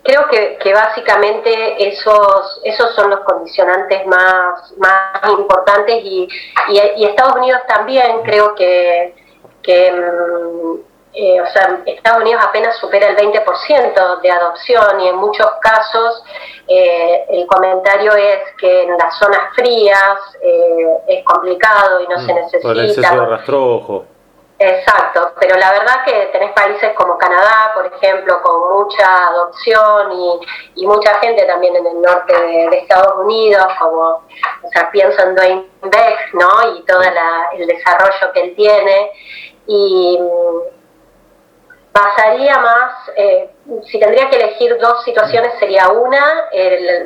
creo que, básicamente esos, esos son los condicionantes más, más importantes y, Estados Unidos también creo que, que mm, eh, o sea, Estados Unidos apenas supera el 20% de adopción y en muchos casos eh, el comentario es que en las zonas frías eh, es complicado y no se necesita. Mm, por el exceso de rastrojo. Exacto, pero la verdad que tenés países como Canadá, por ejemplo, con mucha adopción y, mucha gente también en el norte de, Estados Unidos, como, o sea, pienso en Dwayne Beck, ¿no? Y todo el desarrollo que él tiene. Y, Pasaría más, eh, si tendría que elegir dos situaciones, sería una,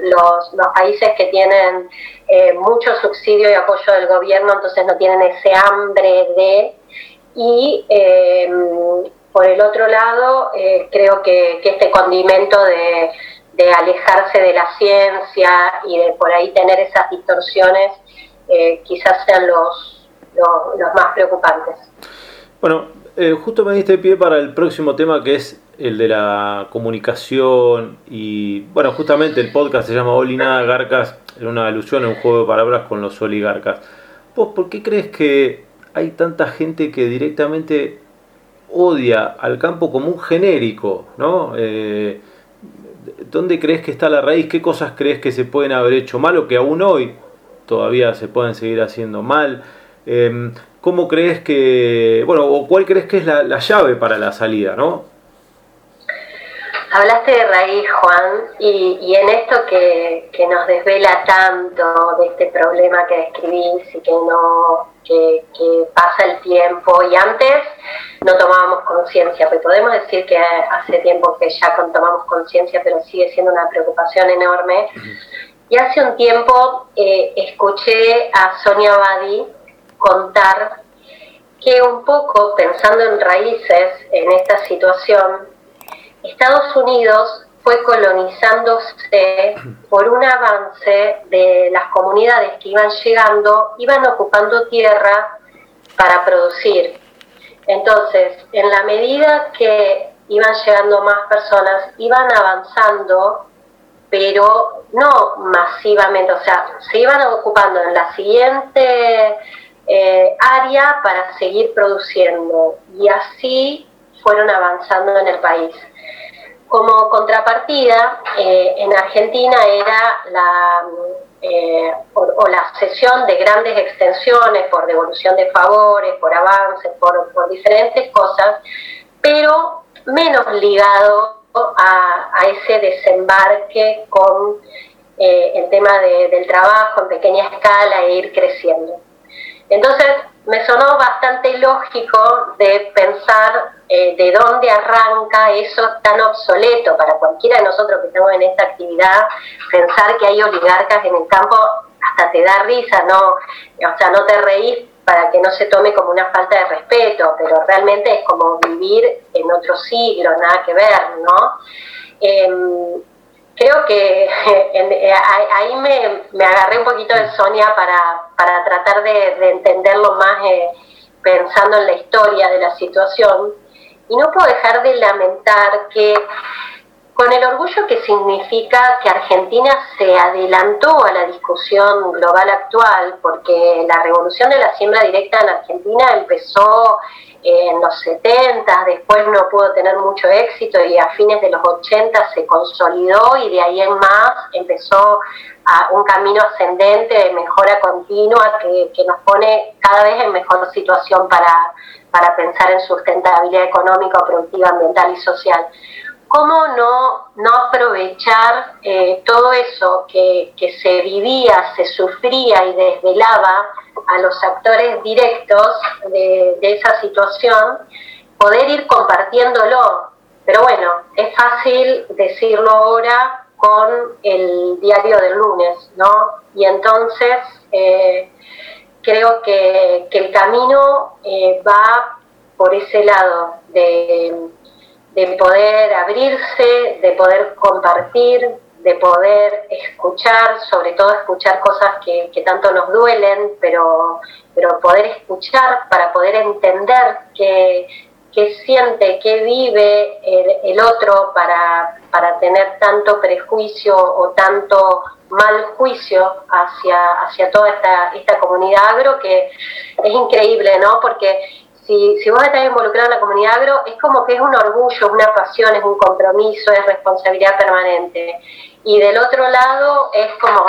los, países que tienen eh, mucho subsidio y apoyo del gobierno, entonces no tienen ese hambre de... Y em, por el otro lado, eh, creo que, este condimento de, alejarse de la ciencia y de por ahí tener esas distorsiones, quizás sean los, los, los más preocupantes. Bueno, eh, justo me diste pie para el próximo tema que es el de la comunicación y bueno, justamente el podcast se llama Olinada Garcas, en una alusión, en un juego de palabras con los oligarcas. ¿Vos por qué crees que hay tanta gente que directamente odia al campo como un genérico? ¿no? Eh, ¿Dónde crees que está la raíz? ¿Qué cosas crees que se pueden haber hecho mal o que aún hoy todavía se pueden seguir haciendo mal? Em, ¿Cómo crees que, bueno, o cuál crees que es la, llave para la salida, no? Hablaste de raíz, Juan, y, en esto que, nos desvela tanto de este problema que describís y que no que, pasa el tiempo y antes no tomábamos conciencia, pero podemos decir que hace tiempo que ya tomamos conciencia, pero sigue siendo una preocupación enorme. Y hace un tiempo eh, escuché a Sonia Badi contar que un poco pensando en raíces en esta situación, Estados Unidos fue colonizándose por un avance de las comunidades que iban llegando, iban ocupando tierra para producir. Entonces, en la medida que iban llegando más personas, iban avanzando, pero no masivamente, o sea, se iban ocupando en la siguiente eh, área para seguir produciendo y así fueron avanzando en el país. Como contrapartida, eh, en Argentina era la, eh, o, la cesión de grandes extensiones por devolución de favores, por avances, por, diferentes cosas, pero menos ligado a, ese desembarque con eh, el tema del trabajo en pequeña escala e ir creciendo. Entonces, me sonó bastante lógico de pensar eh, de dónde arranca eso tan obsoleto para cualquiera de nosotros que estamos en esta actividad, pensar que hay oligarcas en el campo hasta te da risa, no, o sea, no te reís para que no se tome como una falta de respeto, pero realmente es como vivir en otro siglo, nada que ver, ¿no? Em, creo que eh, ahí me, agarré un poquito de Sonia para, para tratar de, entenderlo más eh, pensando en la historia de la situación. Y no puedo dejar de lamentar que con el orgullo que significa que Argentina se adelantó a la discusión global actual, porque la revolución de la siembra directa en Argentina empezó en los 70, después no pudo tener mucho éxito y a fines de los 80 se consolidó y de ahí en más empezó un camino ascendente de mejora continua que, nos pone cada vez en mejor situación para, para pensar en sustentabilidad económica, productiva, ambiental y social. ¿Cómo no, no aprovechar eh, todo eso que, que se vivía, se sufría y desvelaba a los actores directos de, esa situación, poder ir compartiéndolo. Pero bueno, es fácil decirlo ahora con el diario del lunes, ¿no? Y entonces eh, creo que, el camino eh, va por ese lado de, de poder abrirse, de poder compartir, de poder escuchar, sobre todo escuchar cosas que, tanto nos duelen, pero, pero poder escuchar para poder entender qué, siente, qué vive el, otro para, para, tener tanto prejuicio o tanto mal juicio hacia, hacia toda esta, esta comunidad agro que es increíble, ¿no? Porque si, si vos estás involucrado en la comunidad agro, es como que es un orgullo, una pasión, es un compromiso, es responsabilidad permanente y del otro lado es como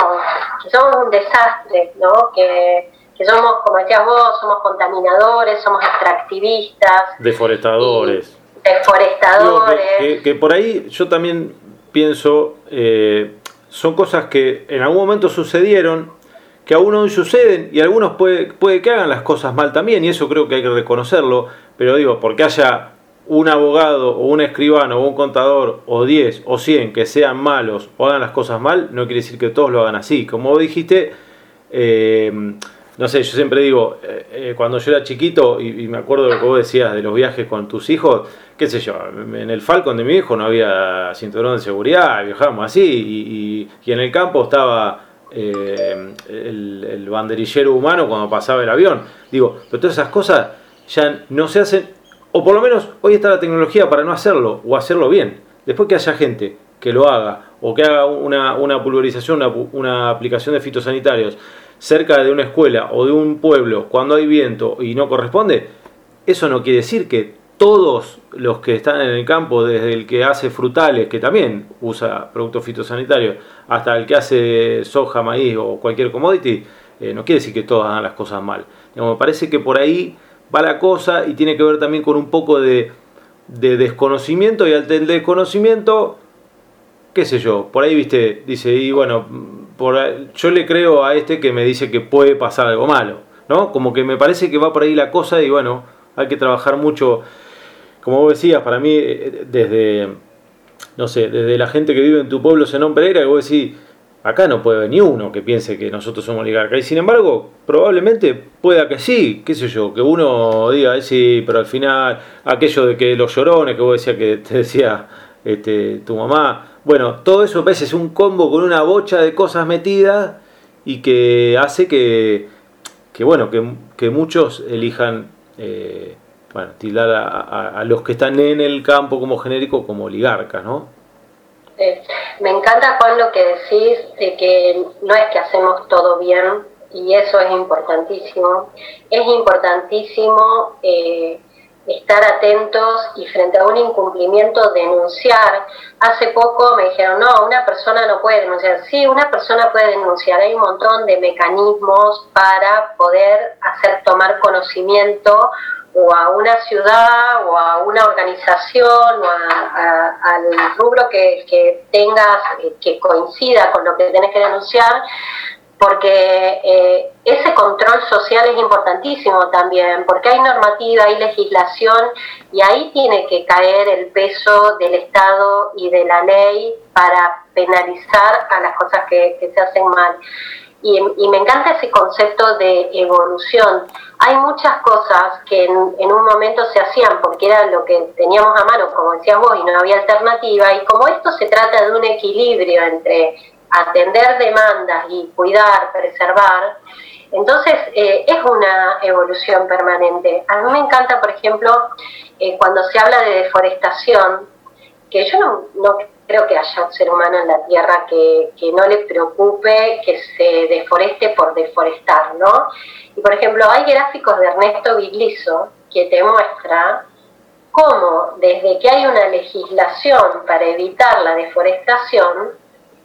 que somos un desastre, ¿no? Que, somos, como decías vos, somos contaminadores, somos extractivistas. Deforestadores. deforestadores. que, por ahí yo también pienso, eh, son cosas que en algún momento sucedieron, que aún hoy suceden y algunos puede, puede que hagan las cosas mal también, y eso creo que hay que reconocerlo, pero digo, porque haya un abogado o un escribano o un contador o 10 o 100 que sean malos o hagan las cosas mal, no quiere decir que todos lo hagan así. Como dijiste, eh, no sé, yo siempre digo, eh, eh, cuando yo era chiquito, y, me acuerdo de lo que vos decías de los viajes con tus hijos, qué sé yo, en el Falcon de mi hijo no había cinturón de seguridad, viajábamos así, y, en el campo estaba el, el banderillero humano cuando pasaba el avión. Digo, pero todas esas cosas ya no se hacen o por lo menos hoy está la tecnología para no hacerlo o hacerlo bien. Después que haya gente que lo haga o que haga una, pulverización, una, aplicación de fitosanitarios cerca de una escuela o de un pueblo cuando hay viento y no corresponde, eso no quiere decir que todos los que están en el campo, desde el que hace frutales, que también usa productos fitosanitarios, hasta el que hace soja, maíz o cualquier commodity, eh, no quiere decir que todos hagan las cosas mal. me parece que por ahí va la cosa y tiene que ver también con un poco de, desconocimiento y al desconocimiento, qué sé yo, por ahí viste, dice, y bueno, por, yo le creo a este que me dice que puede pasar algo malo, ¿no? Como que me parece que va por ahí la cosa y bueno, hay que trabajar mucho, como vos decías, para mí, eh, desde, no sé, desde la gente que vive en tu pueblo, Zenón Pereira, que vos decís, Acá no puede venir uno que piense que nosotros somos oligarcas. Y sin embargo, probablemente pueda que sí, qué sé yo, que uno diga, sí, pero al final, aquello de que los llorones que vos decías que te decía este, tu mamá, bueno, todo eso a veces es un combo con una bocha de cosas metidas y que hace que, que bueno, que, muchos elijan eh, bueno, tildar a, los que están en el campo como genérico como oligarcas, ¿no? me encanta, Juan, lo que decís de que no es que hacemos todo bien, y eso es importantísimo. Es importantísimo eh, estar atentos y frente a un incumplimiento denunciar. Hace poco me dijeron, no, una persona no puede denunciar. Sí, una persona puede denunciar. Hay un montón de mecanismos para poder hacer tomar conocimiento o a una ciudad o a una organización o al rubro que, que tengas eh, que coincida con lo que tenés que denunciar porque eh, ese control social es importantísimo también, porque hay normativa, hay legislación y ahí tiene que caer el peso del Estado y de la ley para penalizar a las cosas que, se hacen mal. Y, me encanta ese concepto de evolución. Hay muchas cosas que en, en, un momento se hacían porque era lo que teníamos a mano, como decías vos, y no había alternativa. Y como esto se trata de un equilibrio entre atender demandas y cuidar, preservar, entonces eh, es una evolución permanente. A mí me encanta, por ejemplo, eh, cuando se habla de deforestación, que yo no, creo que haya un ser humano en la Tierra que, no le preocupe que se deforeste por deforestar, ¿no? Y por ejemplo, hay gráficos de Ernesto Vigliso que te muestra cómo desde que hay una legislación para evitar la deforestación,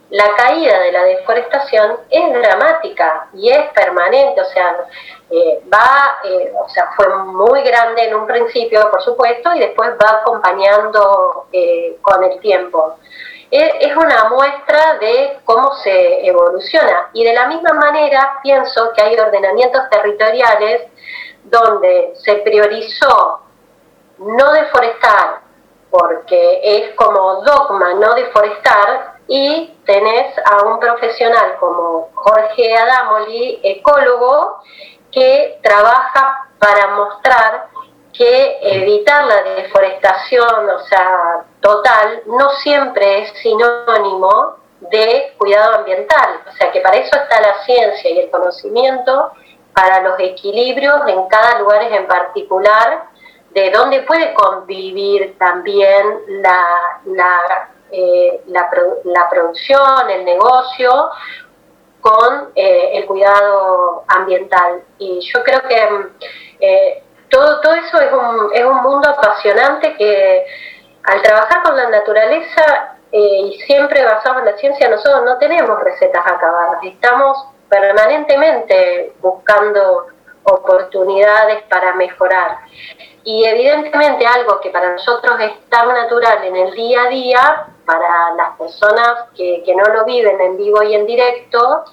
la caída de la deforestación es dramática y es permanente, o sea, eh, va, eh, o sea, fue muy grande en un principio, por supuesto, y después va acompañando eh, con el tiempo. Es una muestra de cómo se evoluciona y de la misma manera pienso que hay ordenamientos territoriales donde se priorizó no deforestar, porque es como dogma no deforestar, y tenés a un profesional como Jorge Adamoli, ecólogo, que trabaja para mostrar que evitar la deforestación, o sea, total, no siempre es sinónimo de cuidado ambiental. O sea, que para eso está la ciencia y el conocimiento, para los equilibrios en cada lugar en particular, de dónde puede convivir también la, la eh, la, producción, el negocio, con eh, el cuidado ambiental. Y yo creo que eh, todo, todo eso es un, es un mundo apasionante que al trabajar con la naturaleza y siempre basado en la ciencia, nosotros no tenemos recetas acabadas, estamos permanentemente buscando oportunidades para mejorar. Y evidentemente algo que para nosotros es tan natural en el día a día, para las personas que, no lo viven en vivo y en directo,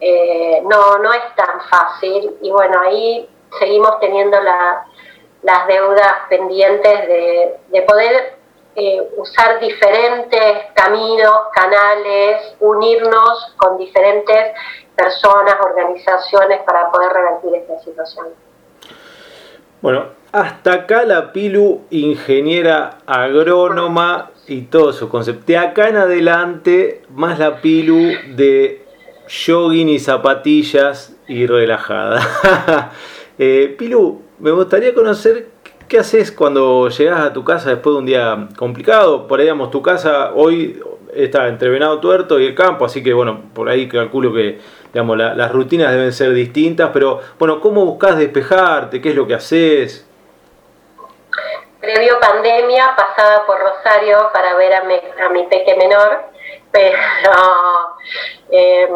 eh, no, no es tan fácil. Y bueno, ahí seguimos teniendo las deudas pendientes de, poder eh, usar diferentes caminos, canales, unirnos con diferentes personas, organizaciones para poder revertir esta situación. Bueno, hasta acá la Pilu, ingeniera agrónoma y todo su concepto. De acá en adelante, más la Pilu de jogging y zapatillas y relajada. Eh, Pilu, me gustaría conocer qué haces cuando llegas a tu casa después de un día complicado. Por ahí, digamos, tu casa hoy está entre Venado Tuerto y el campo, así que bueno, por ahí calculo que digamos, las rutinas deben ser distintas, pero bueno, ¿cómo buscas despejarte? ¿Qué es lo que haces? Previo pandemia pasaba por Rosario para ver a mi, peque menor, pero em,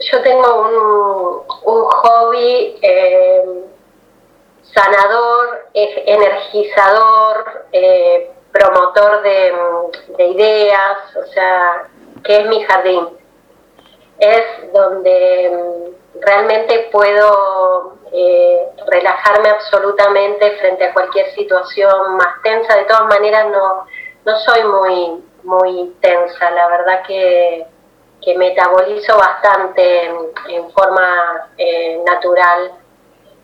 yo tengo un, un hobby em, sanador, energizador, eh, promotor de, de ideas, o sea, que es mi jardín. Es donde em, realmente puedo eh, relajarme absolutamente frente a cualquier situación más tensa. De todas maneras, no, no soy muy, muy tensa, la verdad que, metabolizo bastante en, forma eh, natural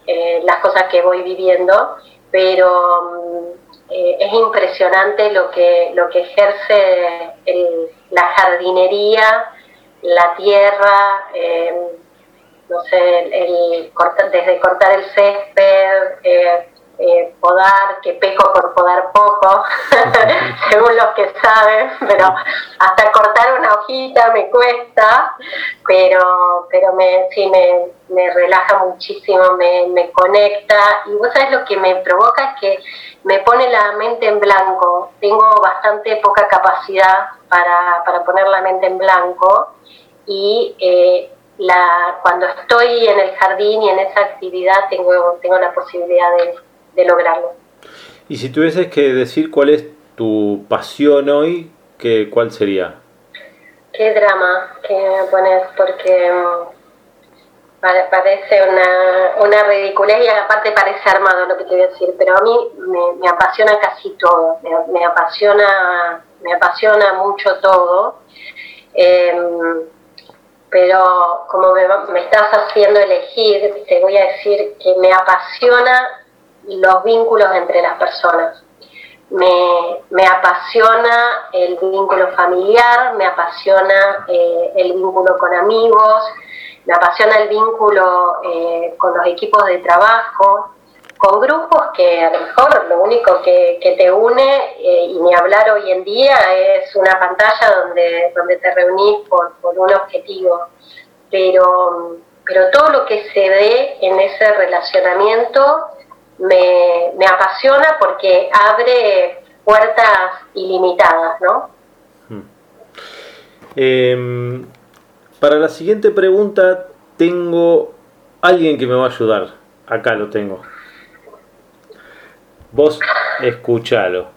eh, las cosas que voy viviendo, pero es impresionante lo que, lo que ejerce la jardinería, la tierra no sé, el, desde cortar el césped, eh, eh, podar, que peco por podar poco, según los que saben, pero hasta cortar una hojita me cuesta, pero, pero me, sí me, me relaja muchísimo, me, me conecta y vos sabés lo que me provoca es que me pone la mente en blanco, tengo bastante poca capacidad para, para poner la mente en blanco y eh, la, cuando estoy en el jardín y en esa actividad tengo, tengo la posibilidad de de lograrlo. Y si tuvieses que decir cuál es tu pasión hoy, ¿qué, ¿cuál sería? Qué drama que me pones, porque mm, parece una, una ridiculez y aparte parece armado lo que te voy a decir, pero a mí me, apasiona casi todo, me, apasiona, me apasiona mucho todo. Em, pero como me, me, estás haciendo elegir, te voy a decir que me apasiona los vínculos entre las personas. Me, apasiona el vínculo familiar, me apasiona eh, el vínculo con amigos, me apasiona el vínculo eh, con los equipos de trabajo, con grupos que a lo mejor lo único que, te une, eh, y ni hablar hoy en día, es una pantalla donde, donde te reunís por, por un objetivo. Pero, pero todo lo que se ve en ese relacionamiento me, me apasiona porque abre puertas ilimitadas, ¿no? Hmm. Em, para la siguiente pregunta tengo alguien que me va a ayudar. Acá lo tengo. Vos escuchalo.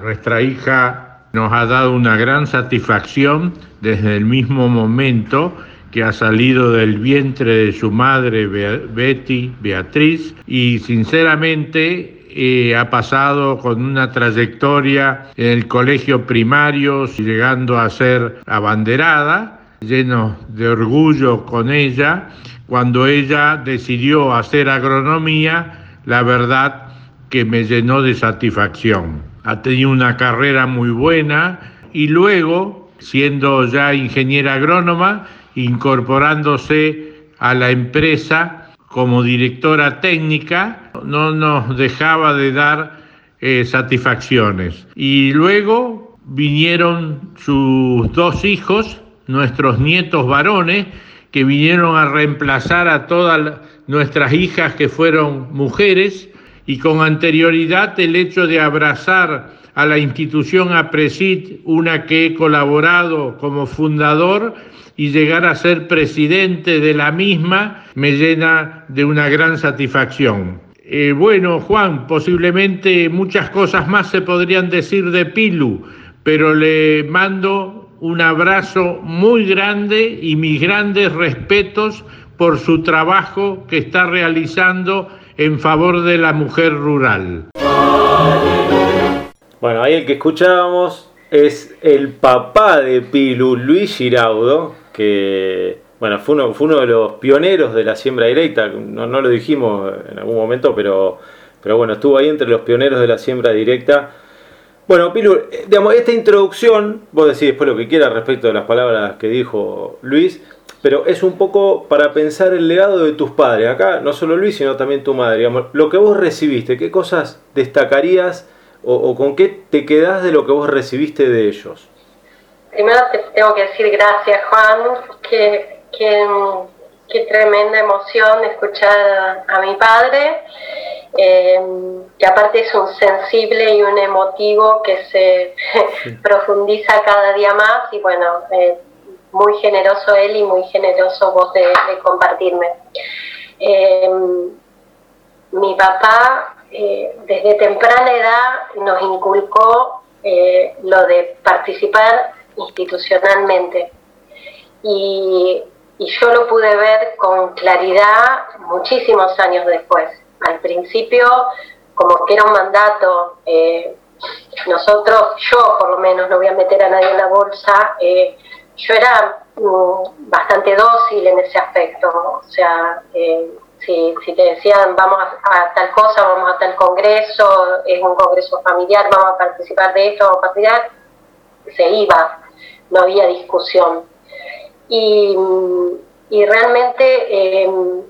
Nuestra hija nos ha dado una gran satisfacción desde el mismo momento que ha salido del vientre de su madre Betty, Beatriz, y sinceramente eh, ha pasado con una trayectoria en el colegio primario, llegando a ser abanderada, lleno de orgullo con ella. Cuando ella decidió hacer agronomía, la verdad que me llenó de satisfacción. Ha tenido una carrera muy buena y luego, siendo ya ingeniera agrónoma, incorporándose a la empresa como directora técnica, no nos dejaba de dar eh, satisfacciones. Y luego vinieron sus dos hijos, nuestros nietos varones, que vinieron a reemplazar a todas nuestras hijas que fueron mujeres y con anterioridad el hecho de abrazar a la institución APRESID, una que he colaborado como fundador, y llegar a ser presidente de la misma me llena de una gran satisfacción. Eh, bueno, Juan, posiblemente muchas cosas más se podrían decir de Pilu, pero le mando un abrazo muy grande y mis grandes respetos por su trabajo que está realizando en favor de la mujer rural. Bueno, ahí el que escuchábamos es el papá de Pilu, Luis Giraudo, que bueno, fue uno, fue uno de los pioneros de la siembra directa, no, lo dijimos en algún momento, pero, pero bueno, estuvo ahí entre los pioneros de la siembra directa. Bueno, Pilu, eh, digamos, esta introducción, vos decís después lo que quieras respecto de las palabras que dijo Luis, pero es un poco para pensar el legado de tus padres. Acá no solo Luis, sino también tu madre. Digamos, lo que vos recibiste, ¿qué cosas destacarías o, con qué te quedás de lo que vos recibiste de ellos? primero te tengo que decir gracias, Juan. Qué, qué, tremenda emoción escuchar a, mi padre, eh, que aparte es un sensible y un emotivo que se profundiza cada día más y bueno, eh, muy generoso él y muy generoso vos de, compartirme. Eh, mi papá desde temprana edad nos inculcó lo de participar institucionalmente. Y, yo lo pude ver con claridad muchísimos años después. Al principio, como que era un mandato, eh, nosotros, yo por lo menos, no voy a meter a nadie en la bolsa, eh, yo era mm, bastante dócil en ese aspecto. O sea, eh, si, si, te decían vamos a, tal cosa, vamos a tal congreso, es un congreso familiar, vamos a participar de esto, vamos a participar, se iba no había discusión. y, realmente em,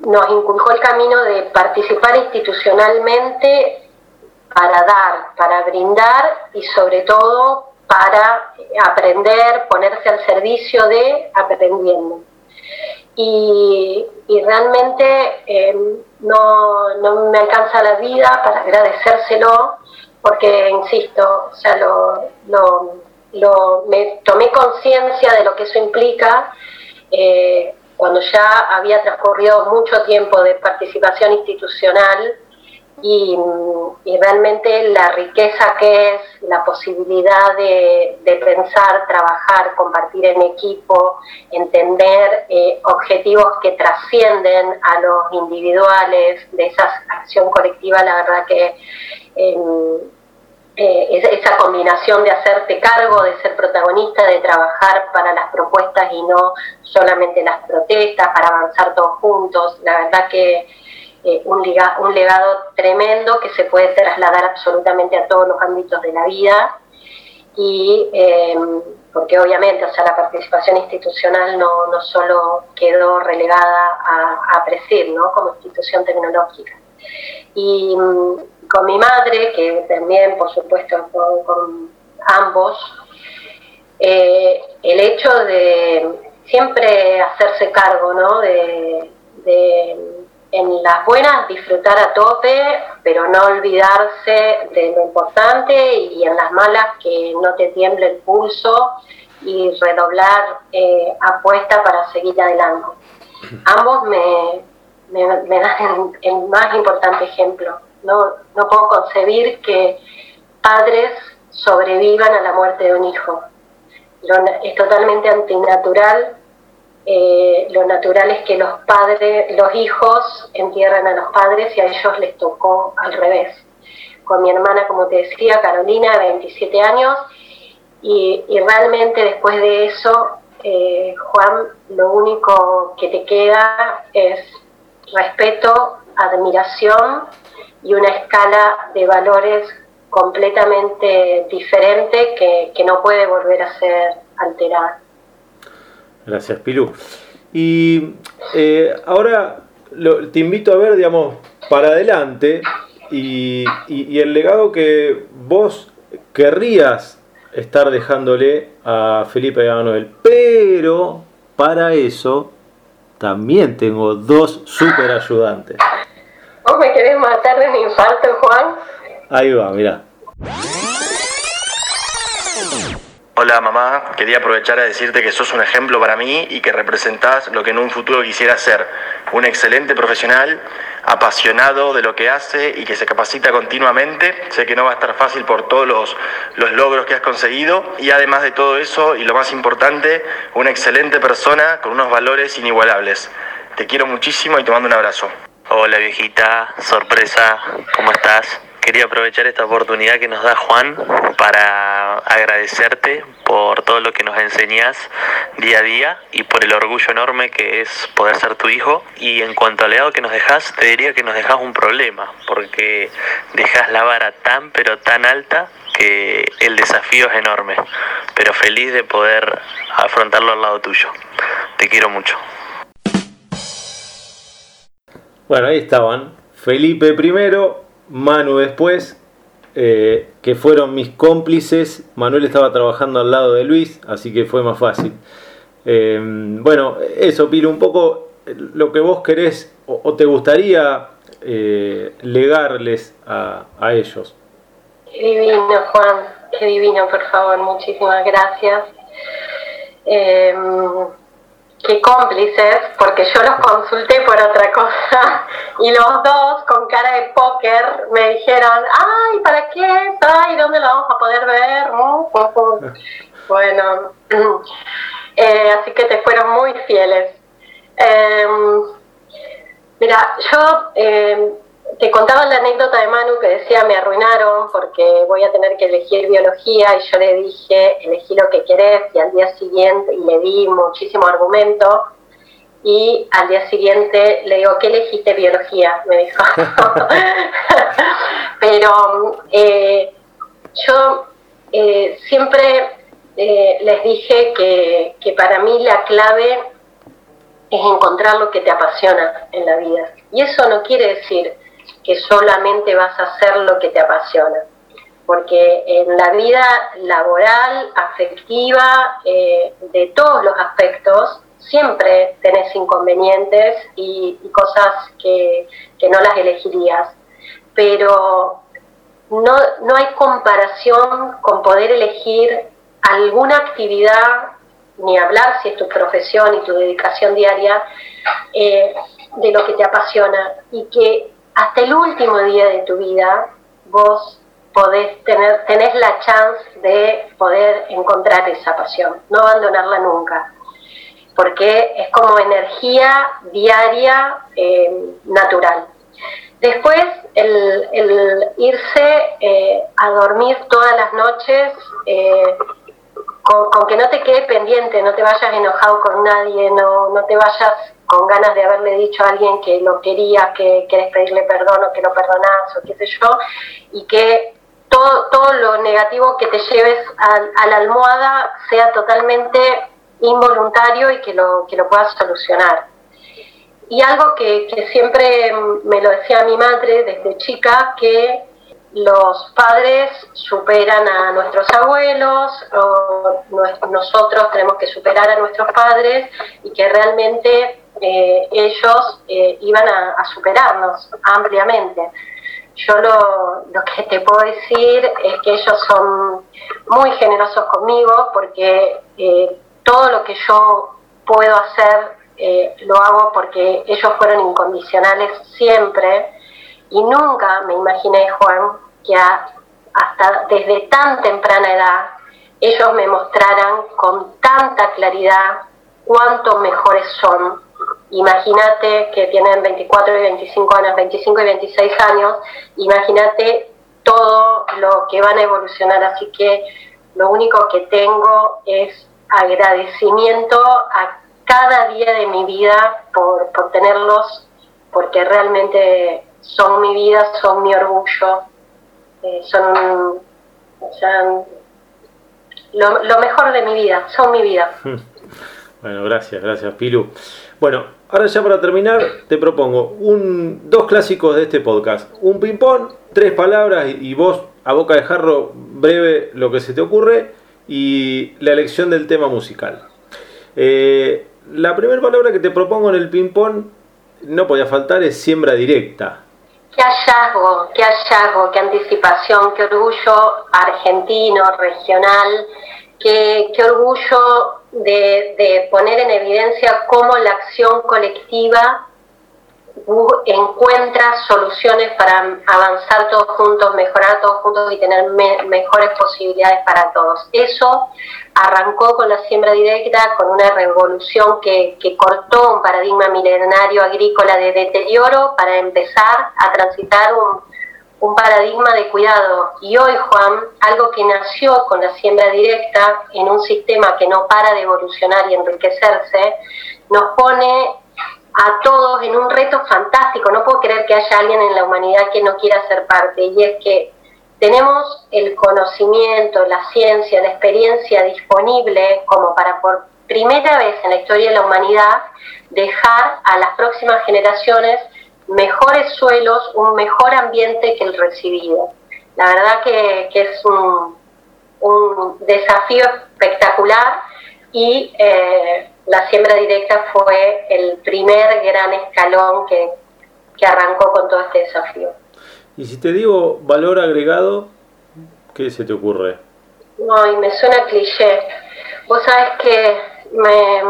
nos inculcó el camino de participar institucionalmente para dar, para brindar y sobre todo para aprender, ponerse al servicio de aprendiendo. Y, realmente em, no, no, me alcanza la vida para agradecérselo, porque, insisto, o sea, lo, lo, me tomé conciencia de lo que eso implica eh, cuando ya había transcurrido mucho tiempo de participación institucional y, realmente la riqueza que es la posibilidad de, pensar, trabajar, compartir en equipo, entender eh, objetivos que trascienden a los individuales, de esa acción colectiva, la verdad que em, eh, esa combinación de hacerte cargo, de ser protagonista, de trabajar para las propuestas y no solamente las protestas, para avanzar todos juntos, la verdad que eh, un, legado tremendo que se puede trasladar absolutamente a todos los ámbitos de la vida. Y em, porque obviamente o sea la participación institucional no, no solo quedó relegada a, a ¿no? como institución tecnológica. Y mm, con mi madre que también por supuesto con, ambos eh, el hecho de siempre hacerse cargo ¿no? de en las buenas disfrutar a tope, pero no olvidarse de lo importante y en las malas que no te tiemble el pulso y redoblar eh, apuesta para seguir adelante. Ambos me, me, dan el, más importante ejemplo. No, no puedo concebir que padres sobrevivan a la muerte de un hijo. es totalmente antinatural eh, lo natural es que los padres, los hijos entierran a los padres y a ellos les tocó al revés. Con mi hermana, como te decía, Carolina, 27 años, y, realmente después de eso, eh, Juan, lo único que te queda es respeto, admiración y una escala de valores completamente diferente que, que no puede volver a ser alterada. Gracias, Pilu. Y eh, ahora te invito a ver, digamos, para adelante y, el legado que vos querrías estar dejándole a Felipe Manuel. Pero para eso también tengo dos super ayudantes. ¿Vos me querés matar de mi infarto, Juan? Ahí va, mirá. Hola mamá, quería aprovechar a decirte que sos un ejemplo para mí y que representás lo que en un futuro quisiera ser, un excelente profesional, apasionado de lo que hace y que se capacita continuamente. Sé que no va a estar fácil por todos los, los logros que has conseguido y además de todo eso, y lo más importante, una excelente persona con unos valores inigualables. Te quiero muchísimo y te mando un abrazo. Hola viejita, sorpresa, ¿cómo estás? Quería aprovechar esta oportunidad que nos da Juan para agradecerte por todo lo que nos enseñas día a día y por el orgullo enorme que es poder ser tu hijo. Y en cuanto al legado que nos dejas, te diría que nos dejas un problema, porque dejas la vara tan pero tan alta que el desafío es enorme, pero feliz de poder afrontarlo al lado tuyo. Te quiero mucho. Bueno, ahí estaban. Felipe primero, Manu después, eh, que fueron mis cómplices. Manuel estaba trabajando al lado de Luis, así que fue más fácil. Eh, bueno, eso, Pilo, un poco lo que vos querés o, te gustaría eh, legarles a, a, ellos. Qué divino, Juan, qué divino, por favor, muchísimas gracias qué cómplices, porque yo los consulté por otra cosa y los dos con cara de póker me dijeron, ay, ¿para qué? Ay, ¿dónde lo vamos a poder ver? bueno, eh, así que te fueron muy fieles. Em, mira, yo em, te contaba la anécdota de Manu que decía me arruinaron porque voy a tener que elegir biología y yo le dije elegí lo que querés y al día siguiente y le di muchísimo argumento y al día siguiente le digo ¿qué elegiste biología? me dijo pero eh, yo eh, siempre eh, les dije que, que para mí la clave es encontrar lo que te apasiona en la vida. Y eso no quiere decir que solamente vas a hacer lo que te apasiona, porque en la vida laboral, afectiva, eh, de todos los aspectos, siempre tenés inconvenientes y, cosas que, que, no las elegirías. Pero no, no hay comparación con poder elegir alguna actividad, ni hablar si es tu profesión y tu dedicación diaria, eh, de lo que te apasiona y que hasta el último día de tu vida vos podés tener, tenés la chance de poder encontrar esa pasión, no abandonarla nunca, porque es como energía diaria eh, natural. Después, el, irse eh, a dormir todas las noches eh, con, que no te quede pendiente, no te vayas enojado con nadie, no, no te vayas con ganas de haberle dicho a alguien que lo querías, que querés pedirle perdón o que lo perdonás o qué sé yo, y que todo, todo lo negativo que te lleves a, la almohada sea totalmente involuntario y que lo, que lo puedas solucionar. Y algo que, que siempre me lo decía mi madre desde chica, que los padres superan a nuestros abuelos, o nosotros tenemos que superar a nuestros padres y que realmente eh, ellos eh, iban a, superarnos ampliamente. Yo lo, lo, que te puedo decir es que ellos son muy generosos conmigo porque eh, todo lo que yo puedo hacer lo hago porque ellos fueron incondicionales siempre y nunca me imaginé, Juan, que hasta desde tan temprana edad ellos me mostraran con tanta claridad cuánto mejores son Imagínate que tienen 24 y 25 años, 25 y 26 años, imagínate todo lo que van a evolucionar, así que lo único que tengo es agradecimiento a cada día de mi vida por, por tenerlos, porque realmente son mi vida, son mi orgullo, eh, son, lo, lo mejor de mi vida, son mi vida. Bueno, gracias, gracias Pilu. Bueno, ahora ya para terminar te propongo un, dos clásicos de este podcast. Un ping-pong, tres palabras y, vos a boca de jarro breve lo que se te ocurre y la elección del tema musical. Eh, la primera palabra que te propongo en el ping-pong no podía faltar es siembra directa. Qué hallazgo, qué hallazgo, qué anticipación, qué orgullo argentino, regional, qué, orgullo de, poner en evidencia cómo la acción colectiva encuentra soluciones para avanzar todos juntos, mejorar todos juntos y tener mejores posibilidades para todos. Eso arrancó con la siembra directa, con una revolución que, que cortó un paradigma milenario agrícola de deterioro para empezar a transitar un, un paradigma de cuidado. Y hoy, Juan, algo que nació con la siembra directa en un sistema que no para de evolucionar y enriquecerse, nos pone a todos en un reto fantástico. No puedo creer que haya alguien en la humanidad que no quiera ser parte. Y es que tenemos el conocimiento, la ciencia, la experiencia disponible como para por primera vez en la historia de la humanidad dejar a las próximas generaciones mejores suelos, un mejor ambiente que el recibido. La verdad que, es un, desafío espectacular y eh, la siembra directa fue el primer gran escalón que, arrancó con todo este desafío. Y si te digo valor agregado, ¿qué se te ocurre? Ay, me suena cliché. Vos sabes que me,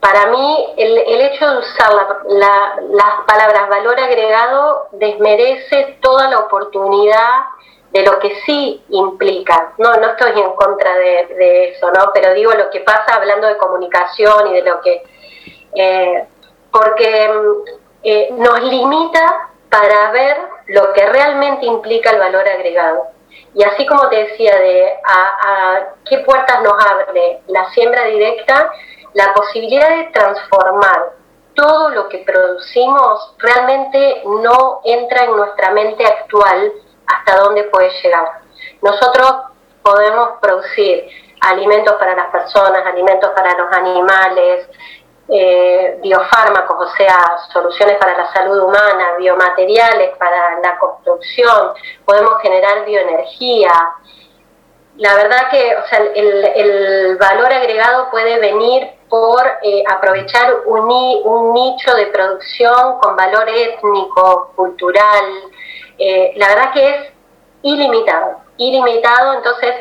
para mí, el, hecho de usar las palabras valor agregado desmerece toda la oportunidad de lo que sí implica. No, no estoy en contra de, eso, ¿no? Pero digo lo que pasa hablando de comunicación y de lo que... Eh, porque eh, nos limita para ver lo que realmente implica el valor agregado. Y así como te decía, de a qué puertas nos abre la siembra directa, la posibilidad de transformar todo lo que producimos realmente no entra en nuestra mente actual hasta dónde puede llegar. Nosotros podemos producir alimentos para las personas, alimentos para los animales, eh, biofármacos, o sea, soluciones para la salud humana, biomateriales para la construcción, podemos generar bioenergía. La verdad que o sea, el, valor agregado puede venir por eh, aprovechar un, un, nicho de producción con valor étnico, cultural. Eh, la verdad que es ilimitado, ilimitado, entonces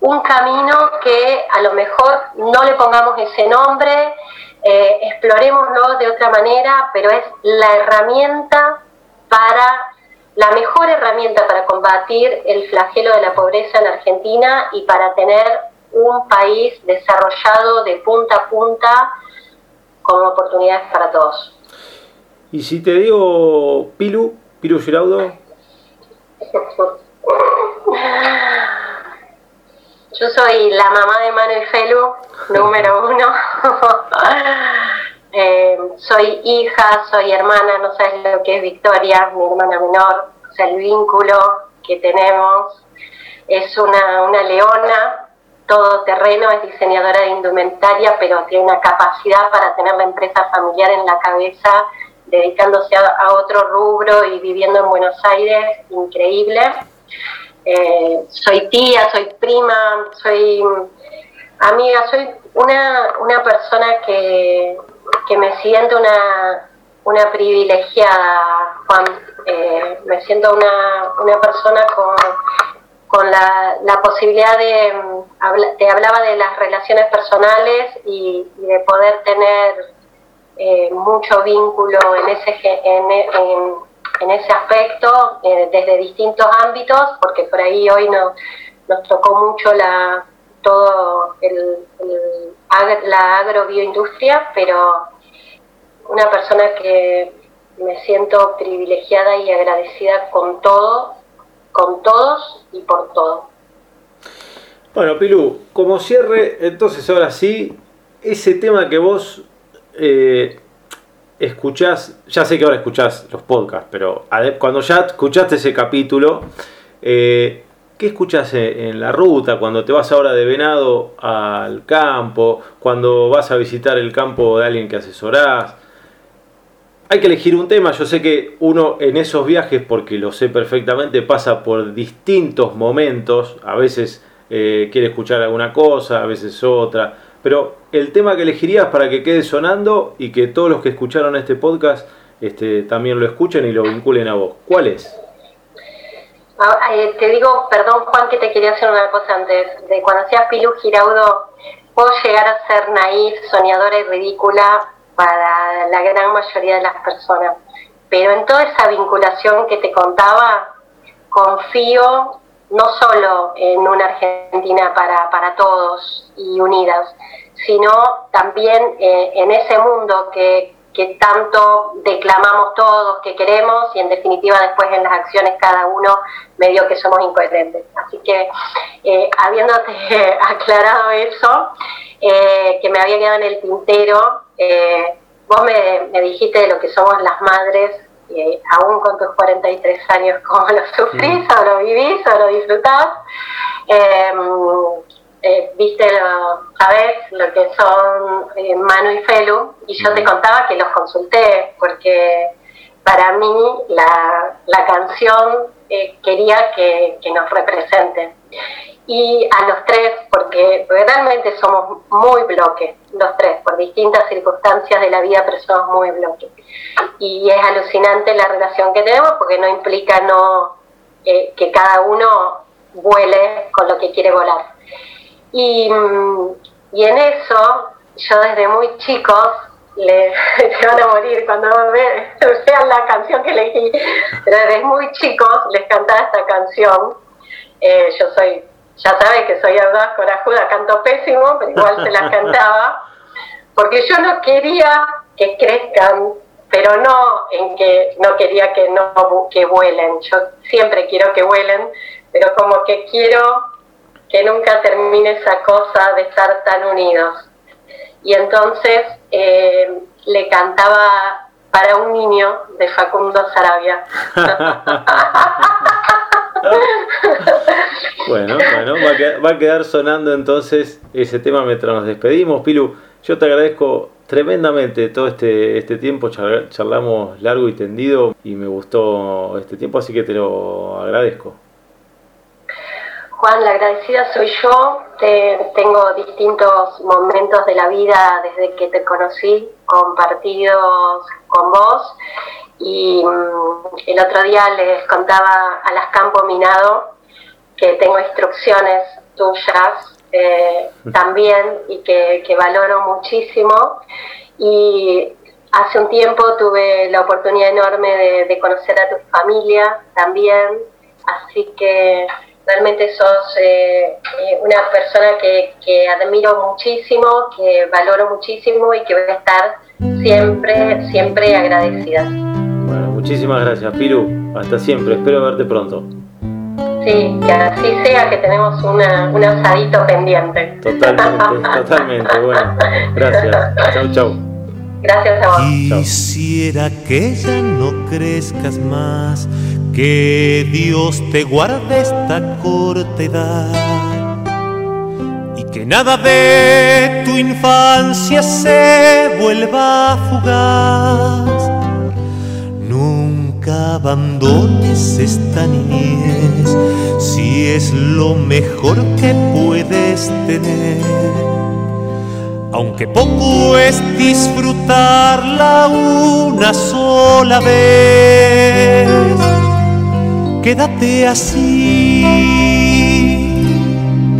un camino que a lo mejor no le pongamos ese nombre, eh, exploremoslo de otra manera, pero es la herramienta para, la mejor herramienta para combatir el flagelo de la pobreza en Argentina y para tener un país desarrollado de punta a punta con oportunidades para todos. Y si te digo Pilu, Pilu Giraudo. Yo soy la mamá de Manu y Felu, número uno. Eh, soy hija, soy hermana, no sabes lo que es Victoria, mi hermana menor, o sea, el vínculo que tenemos. Es una, una leona, todo terreno, es diseñadora de indumentaria, pero tiene una capacidad para tener la empresa familiar en la cabeza, dedicándose a otro rubro y viviendo en Buenos Aires, increíble. Eh, soy tía, soy prima, soy amiga, soy una, una persona que, que me siento una, una privilegiada, Juan. Eh, me siento una, una persona con, con la, la, posibilidad de, te hablaba de las relaciones personales y, de poder tener eh, mucho vínculo en ese en, en, en ese aspecto eh, desde distintos ámbitos, porque por ahí hoy no, nos tocó mucho la todo el, la agrobioindustria, pero una persona que me siento privilegiada y agradecida con todo, con todos y por todo. Bueno, Pilu, como cierre, entonces ahora sí, ese tema que vos eh, escuchás, ya sé que ahora escuchás los podcasts, pero cuando ya escuchaste ese capítulo, eh, ¿qué escuchás en la ruta? Cuando te vas ahora de venado al campo, cuando vas a visitar el campo de alguien que asesorás. Hay que elegir un tema, yo sé que uno en esos viajes, porque lo sé perfectamente, pasa por distintos momentos, a veces eh, quiere escuchar alguna cosa, a veces otra, pero el tema que elegirías para que quede sonando y que todos los que escucharon este podcast este, también lo escuchen y lo vinculen a vos. ¿Cuál es? Ah, eh, te digo, perdón Juan, que te quería hacer una cosa antes. De cuando hacías Pilu Giraudo, puedo llegar a ser naif, soñadora y ridícula para la gran mayoría de las personas. Pero en toda esa vinculación que te contaba, confío no solo en una Argentina para, para todos y unidas, sino también eh, en ese mundo que, que, tanto declamamos todos que queremos y en definitiva después en las acciones cada uno medio que somos incoherentes. Así que eh, habiéndote aclarado eso, eh, que me había quedado en el tintero, vos me, me dijiste de lo que somos las madres y aún con tus 43 años, cómo lo sufrís o lo vivís o lo disfrutás. Em, eh, viste, lo, sabes lo que son eh, Manu y Felu, y yo te contaba que los consulté, porque para mí la, la canción eh, quería que, que nos represente y a los tres, porque realmente somos muy bloques, los tres, por distintas circunstancias de la vida, pero somos muy bloques. Y es alucinante la relación que tenemos porque no implica no eh, que cada uno vuele con lo que quiere volar. Y, y en eso, yo desde muy chicos, le, se van a morir cuando vean la canción que elegí, pero desde muy chicos les cantaba esta canción. Eh, yo soy ya sabes que soy audaz, corajuda, canto pésimo, pero igual se las cantaba, porque yo no quería que crezcan, pero no en que no quería que no que vuelen. Yo siempre quiero que vuelen, pero como que quiero que nunca termine esa cosa de estar tan unidos. Y entonces eh, le cantaba para un niño de Facundo Sarabia. Bueno, bueno, va a, quedar, sonando entonces ese tema mientras nos despedimos. Pilu, yo te agradezco tremendamente todo este, este tiempo, charlamos largo y tendido y me gustó este tiempo, así que te lo agradezco. Juan, la agradecida soy yo. tengo distintos momentos de la vida desde que te conocí, compartidos con vos. Y mm, el otro día les contaba a las Campo Minado que tengo instrucciones tuyas eh, también y que, valoro muchísimo. Y hace un tiempo tuve la oportunidad enorme de, de conocer a tu familia también. Así que realmente sos eh, eh, una persona que, que, admiro muchísimo, que valoro muchísimo y que voy a estar siempre, siempre agradecida. Bueno, muchísimas gracias, Piru. Hasta siempre. Espero verte pronto. Sí, que así sea, que tenemos una, un asadito pendiente. Totalmente, totalmente. Bueno, gracias. Chau, chau. Gracias a vos. Quisiera que ya no crezcas más que Dios te guarde esta corta edad y que nada de tu infancia se vuelva fugaz. Abandones esta niñez si es lo mejor que puedes tener. Aunque poco es disfrutarla una sola vez quédate así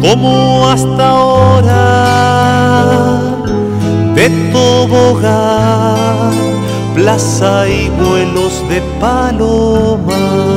como hasta ahora de tobogán, plaza y vuelos de paloma.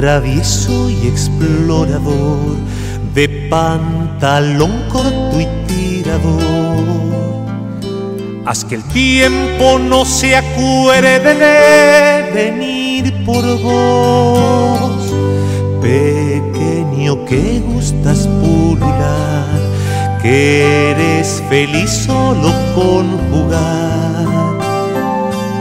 travieso y explorador, de pantalón corto y tirador. Haz que el tiempo no se acuerde de venir por vos, pequeño que gustas pulular, que eres feliz solo con jugar.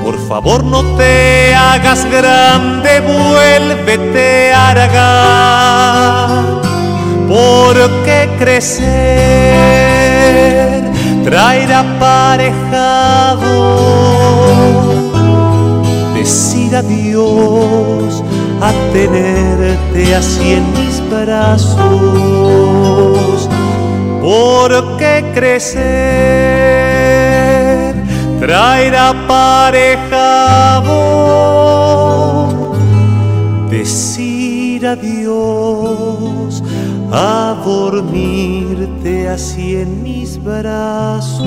Por favor no te hagas grande, vuélvete a Aragán, porque crecer traerá aparejado. Decir adiós a tenerte así en mis brazos, porque crecer traerá aparejado. Decir adiós a dormirte así en mis brazos.